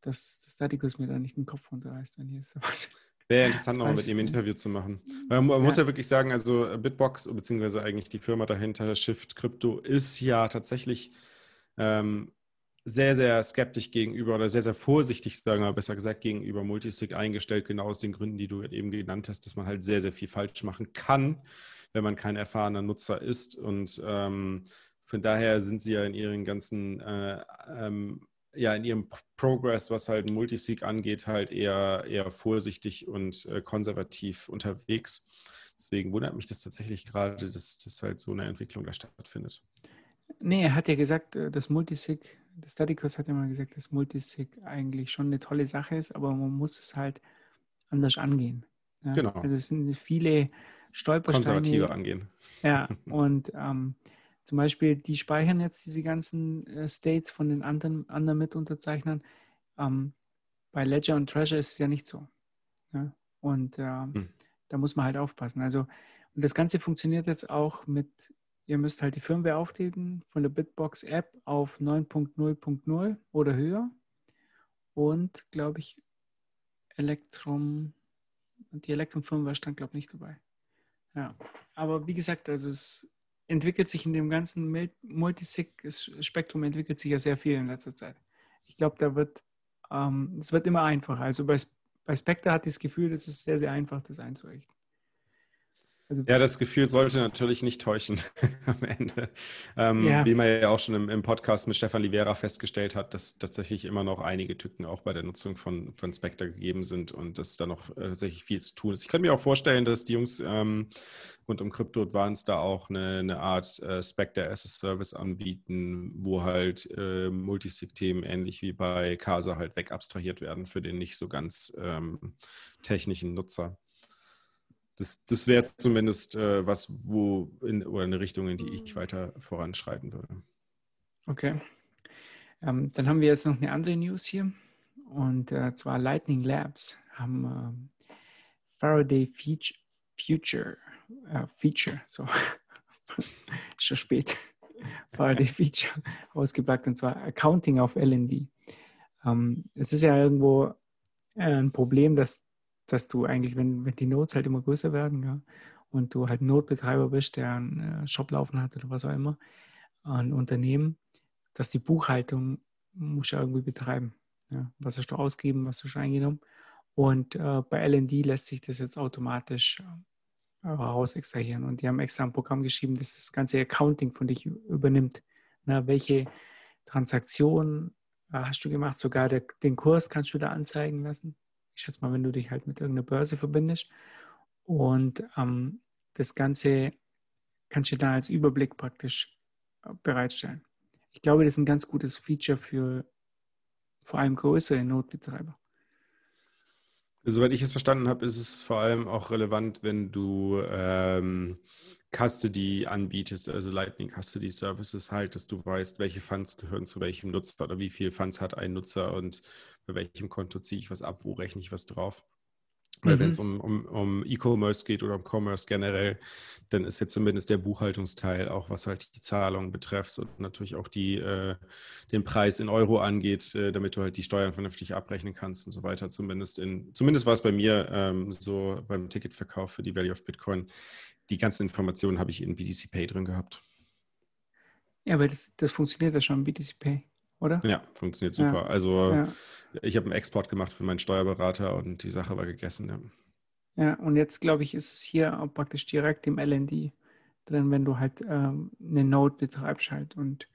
dass das Staticus mir da nicht den Kopf runterreißt, wenn hier was. Wäre interessant, nochmal mit ihm ein Interview zu machen. Weil man ja. muss ja wirklich sagen, also Bitbox, beziehungsweise eigentlich die Firma dahinter, Shift Crypto, ist ja tatsächlich ähm, sehr, sehr skeptisch gegenüber oder sehr, sehr vorsichtig, sagen wir besser gesagt, gegenüber Multisig eingestellt, genau aus den Gründen, die du eben genannt hast, dass man halt sehr, sehr viel falsch machen kann, wenn man kein erfahrener Nutzer ist. Und ähm, von daher sind sie ja in ihren ganzen, äh, ähm, ja, in ihrem Progress, was halt Multisig angeht, halt eher, eher vorsichtig und äh, konservativ unterwegs. Deswegen wundert mich das tatsächlich gerade, dass, dass halt so eine Entwicklung da stattfindet. Nee, er hat ja gesagt, äh, dass Multisig, der Stadicus hat ja mal gesagt, dass Multisig eigentlich schon eine tolle Sache ist, aber man muss es halt anders angehen. Ja? Genau. Also es sind viele Stolpersteine. Konservativer angehen. Ja, und ähm, zum Beispiel, die speichern jetzt diese ganzen äh, States von den anderen, anderen Mitunterzeichnern. Ähm, bei Ledger und Treasure ist es ja nicht so. Ja? Und äh, hm. da muss man halt aufpassen. Also, und das Ganze funktioniert jetzt auch mit, ihr müsst halt die Firmware auftreten von der Bitbox App auf 9.0.0 oder höher. Und, glaube ich, Elektrum, die Elektrum-Firmware stand, glaube ich, nicht dabei. Ja, aber wie gesagt, also es entwickelt sich in dem ganzen Multisig-Spektrum entwickelt sich ja sehr viel in letzter Zeit. Ich glaube, da wird ähm, es wird immer einfacher. Also bei, bei Spectre hat das Gefühl, es ist sehr, sehr einfach, das einzurichten. Also, ja, das Gefühl sollte natürlich nicht täuschen am Ende. Ähm, ja. Wie man ja auch schon im, im, Podcast mit Stefan Livera festgestellt hat, dass tatsächlich immer noch einige Tücken auch bei der Nutzung von, von Spectre gegeben sind und dass da noch äh, tatsächlich viel zu tun ist. Ich könnte mir auch vorstellen, dass die Jungs ähm, rund um Crypto Advanced da auch eine, eine Art äh, Spectre as a Service anbieten, wo halt äh, Multisig-Themen ähnlich wie bei Casa halt wegabstrahiert werden für den nicht so ganz ähm, technischen Nutzer das, das wäre zumindest äh, was, wo in, oder eine Richtung, in die ich weiter voranschreiten würde. Okay. Ähm, dann haben wir jetzt noch eine andere News hier. Und äh, zwar Lightning Labs haben äh, Faraday Feature, Future, äh, Feature, so, schon spät, Faraday Feature ausgepackt und zwar Accounting auf LND. Ähm, es ist ja irgendwo äh, ein Problem, dass dass du eigentlich, wenn, wenn die Nodes halt immer größer werden, ja, und du halt Notbetreiber bist, der einen äh, Shop laufen hat oder was auch immer, ein Unternehmen, dass die Buchhaltung muss ja irgendwie betreiben. Ja. Was hast du ausgegeben, was hast du eingenommen? Und äh, bei LND lässt sich das jetzt automatisch äh, raus extrahieren. Und die haben extra ein Programm geschrieben, das das ganze Accounting von dich übernimmt. Na, welche Transaktionen äh, hast du gemacht? Sogar der, den Kurs kannst du da anzeigen lassen. Ich schätze mal, wenn du dich halt mit irgendeiner Börse verbindest. Und ähm, das Ganze kannst du dann als Überblick praktisch äh, bereitstellen. Ich glaube, das ist ein ganz gutes Feature für vor allem größere Notbetreiber. Soweit ich es verstanden habe, ist es vor allem auch relevant, wenn du ähm, Custody anbietest, also Lightning Custody Services halt, dass du weißt, welche Funds gehören zu welchem Nutzer oder wie viele Funds hat ein Nutzer und bei welchem Konto ziehe ich was ab, wo rechne ich was drauf. Weil mhm. wenn es um, um, um E-Commerce geht oder um Commerce generell, dann ist jetzt zumindest der Buchhaltungsteil, auch was halt die Zahlungen betrifft und natürlich auch die, äh, den Preis in Euro angeht, äh, damit du halt die Steuern vernünftig abrechnen kannst und so weiter. Zumindest in, zumindest war es bei mir ähm, so beim Ticketverkauf für die Value of Bitcoin. Die ganzen Informationen habe ich in BTC Pay drin gehabt. Ja, aber das, das funktioniert ja schon, BTC Pay oder? Ja, funktioniert super. Ja. Also ja. ich habe einen Export gemacht für meinen Steuerberater und die Sache war gegessen. Ja, ja und jetzt glaube ich, ist es hier auch praktisch direkt im LND drin, wenn du halt ähm, eine Node betreibst halt und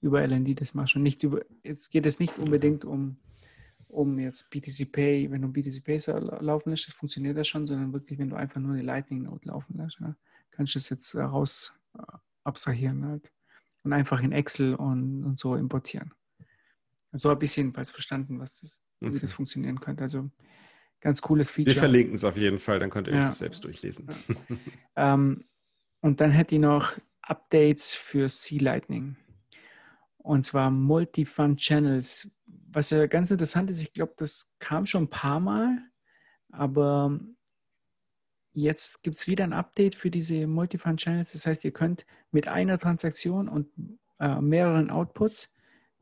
über LND das machst. Und nicht über, jetzt geht es nicht unbedingt um, um jetzt BTC Pay, wenn du BTC Pay laufen lässt, das funktioniert das schon, sondern wirklich, wenn du einfach nur eine Lightning Node laufen lässt, ja, kannst du das jetzt raus äh, abstrahieren halt und einfach in Excel und, und so importieren. So habe ich es jedenfalls verstanden, was das, okay. wie das funktionieren könnte. Also ganz cooles Feature. Wir verlinken es auf jeden Fall, dann könnt ihr ja. euch das selbst durchlesen. Ja. ähm, und dann hätte ich noch Updates für C-Lightning. Und zwar Multi-Fund Channels. Was ja ganz interessant ist, ich glaube, das kam schon ein paar Mal, aber jetzt gibt es wieder ein Update für diese Multi-Fund Channels. Das heißt, ihr könnt mit einer Transaktion und äh, mehreren Outputs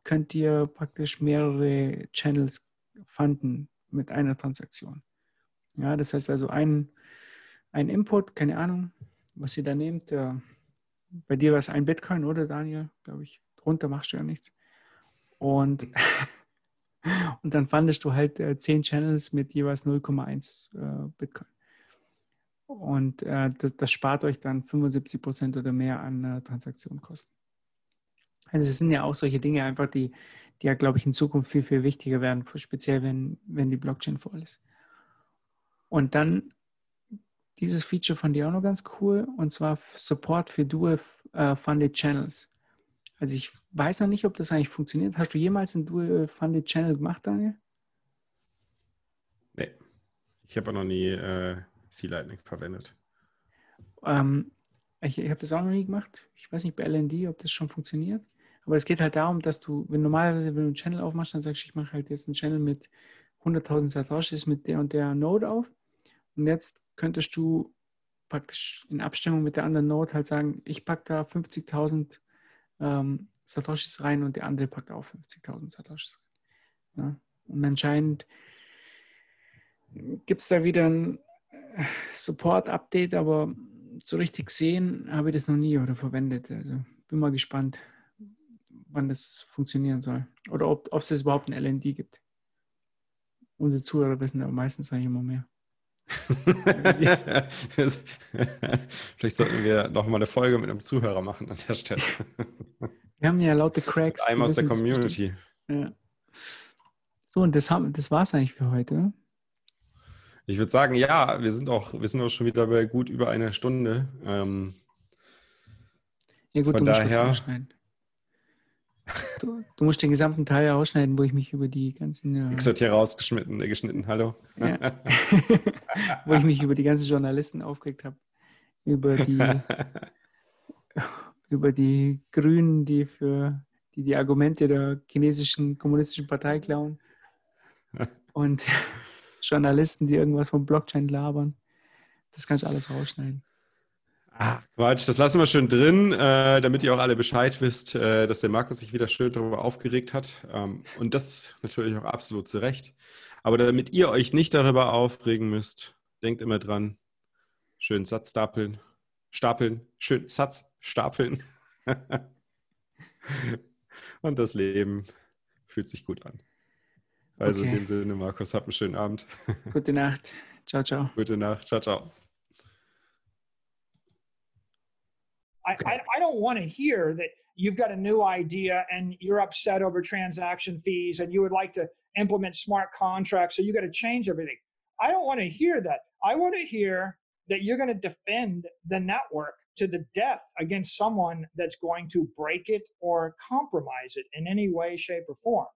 könnt ihr praktisch mehrere Channels fanden mit einer Transaktion. Ja, das heißt also ein, ein Input, keine Ahnung, was ihr da nehmt. Äh, bei dir war es ein Bitcoin, oder Daniel? Glaube ich. Drunter machst du ja nichts. Und, und dann fandest du halt äh, zehn Channels mit jeweils 0,1 äh, Bitcoin. Und äh, das, das, spart euch dann 75 Prozent oder mehr an äh, Transaktionskosten. Also es sind ja auch solche Dinge einfach, die, die ja, glaube ich, in Zukunft viel, viel wichtiger werden, speziell wenn, wenn die Blockchain voll ist. Und dann dieses Feature fand ich auch noch ganz cool, und zwar Support für Dual uh, Funded Channels. Also ich weiß noch nicht, ob das eigentlich funktioniert. Hast du jemals einen Dual Funded Channel gemacht, Daniel? Nee. Ich habe auch noch nie äh, C-Lightning verwendet. Ähm, ich, ich habe das auch noch nie gemacht. Ich weiß nicht bei LND, ob das schon funktioniert. Aber es geht halt darum, dass du, wenn normalerweise, wenn du einen Channel aufmachst, dann sagst du, ich mache halt jetzt einen Channel mit 100.000 Satoshis mit der und der Node auf. Und jetzt könntest du praktisch in Abstimmung mit der anderen Node halt sagen, ich packe da 50.000 ähm, Satoshis rein und der andere packt auch 50.000 Satoshis rein. Ja? Und anscheinend gibt es da wieder ein Support-Update, aber so richtig sehen habe ich das noch nie oder verwendet. Also bin mal gespannt, wann das funktionieren soll. Oder ob, ob es überhaupt ein LND gibt. Unsere Zuhörer wissen aber meistens eigentlich immer mehr. Vielleicht sollten wir noch mal eine Folge mit einem Zuhörer machen an der Stelle. Wir haben ja laute Cracks. Einem aus der Community. Ja. So, und das, das war es eigentlich für heute. Ich würde sagen, ja, wir sind auch, wir sind auch schon wieder bei gut über einer Stunde. Ähm, ja gut, du musst daher, was ausschneiden. Du, du, musst den gesamten Teil ausschneiden, wo ich mich über die ganzen. Äh, ich hier rausgeschnitten, äh, geschnitten, hallo. Ja. wo ich mich über die ganzen Journalisten aufgeregt habe. Über die, über die Grünen, die für die, die Argumente der chinesischen kommunistischen Partei klauen. Und Journalisten, die irgendwas vom Blockchain labern. Das kannst du alles rausschneiden. Ah, Quatsch, das lassen wir schön drin, äh, damit ihr auch alle Bescheid wisst, äh, dass der Markus sich wieder schön darüber aufgeregt hat. Ähm, und das natürlich auch absolut zu Recht. Aber damit ihr euch nicht darüber aufregen müsst, denkt immer dran, schön Satz stapeln, stapeln, schön Satz stapeln. und das Leben fühlt sich gut an. Also okay. in dem Sinne, Markus, habt einen schönen Abend. Gute Nacht. Ciao, ciao. Gute Nacht. Ciao, ciao. I, I, I don't want to hear that you've got a new idea and you're upset over transaction fees and you would like to implement smart contracts, so you got to change everything. I don't want to hear that. I want to hear that you're going to defend the network to the death against someone that's going to break it or compromise it in any way, shape, or form.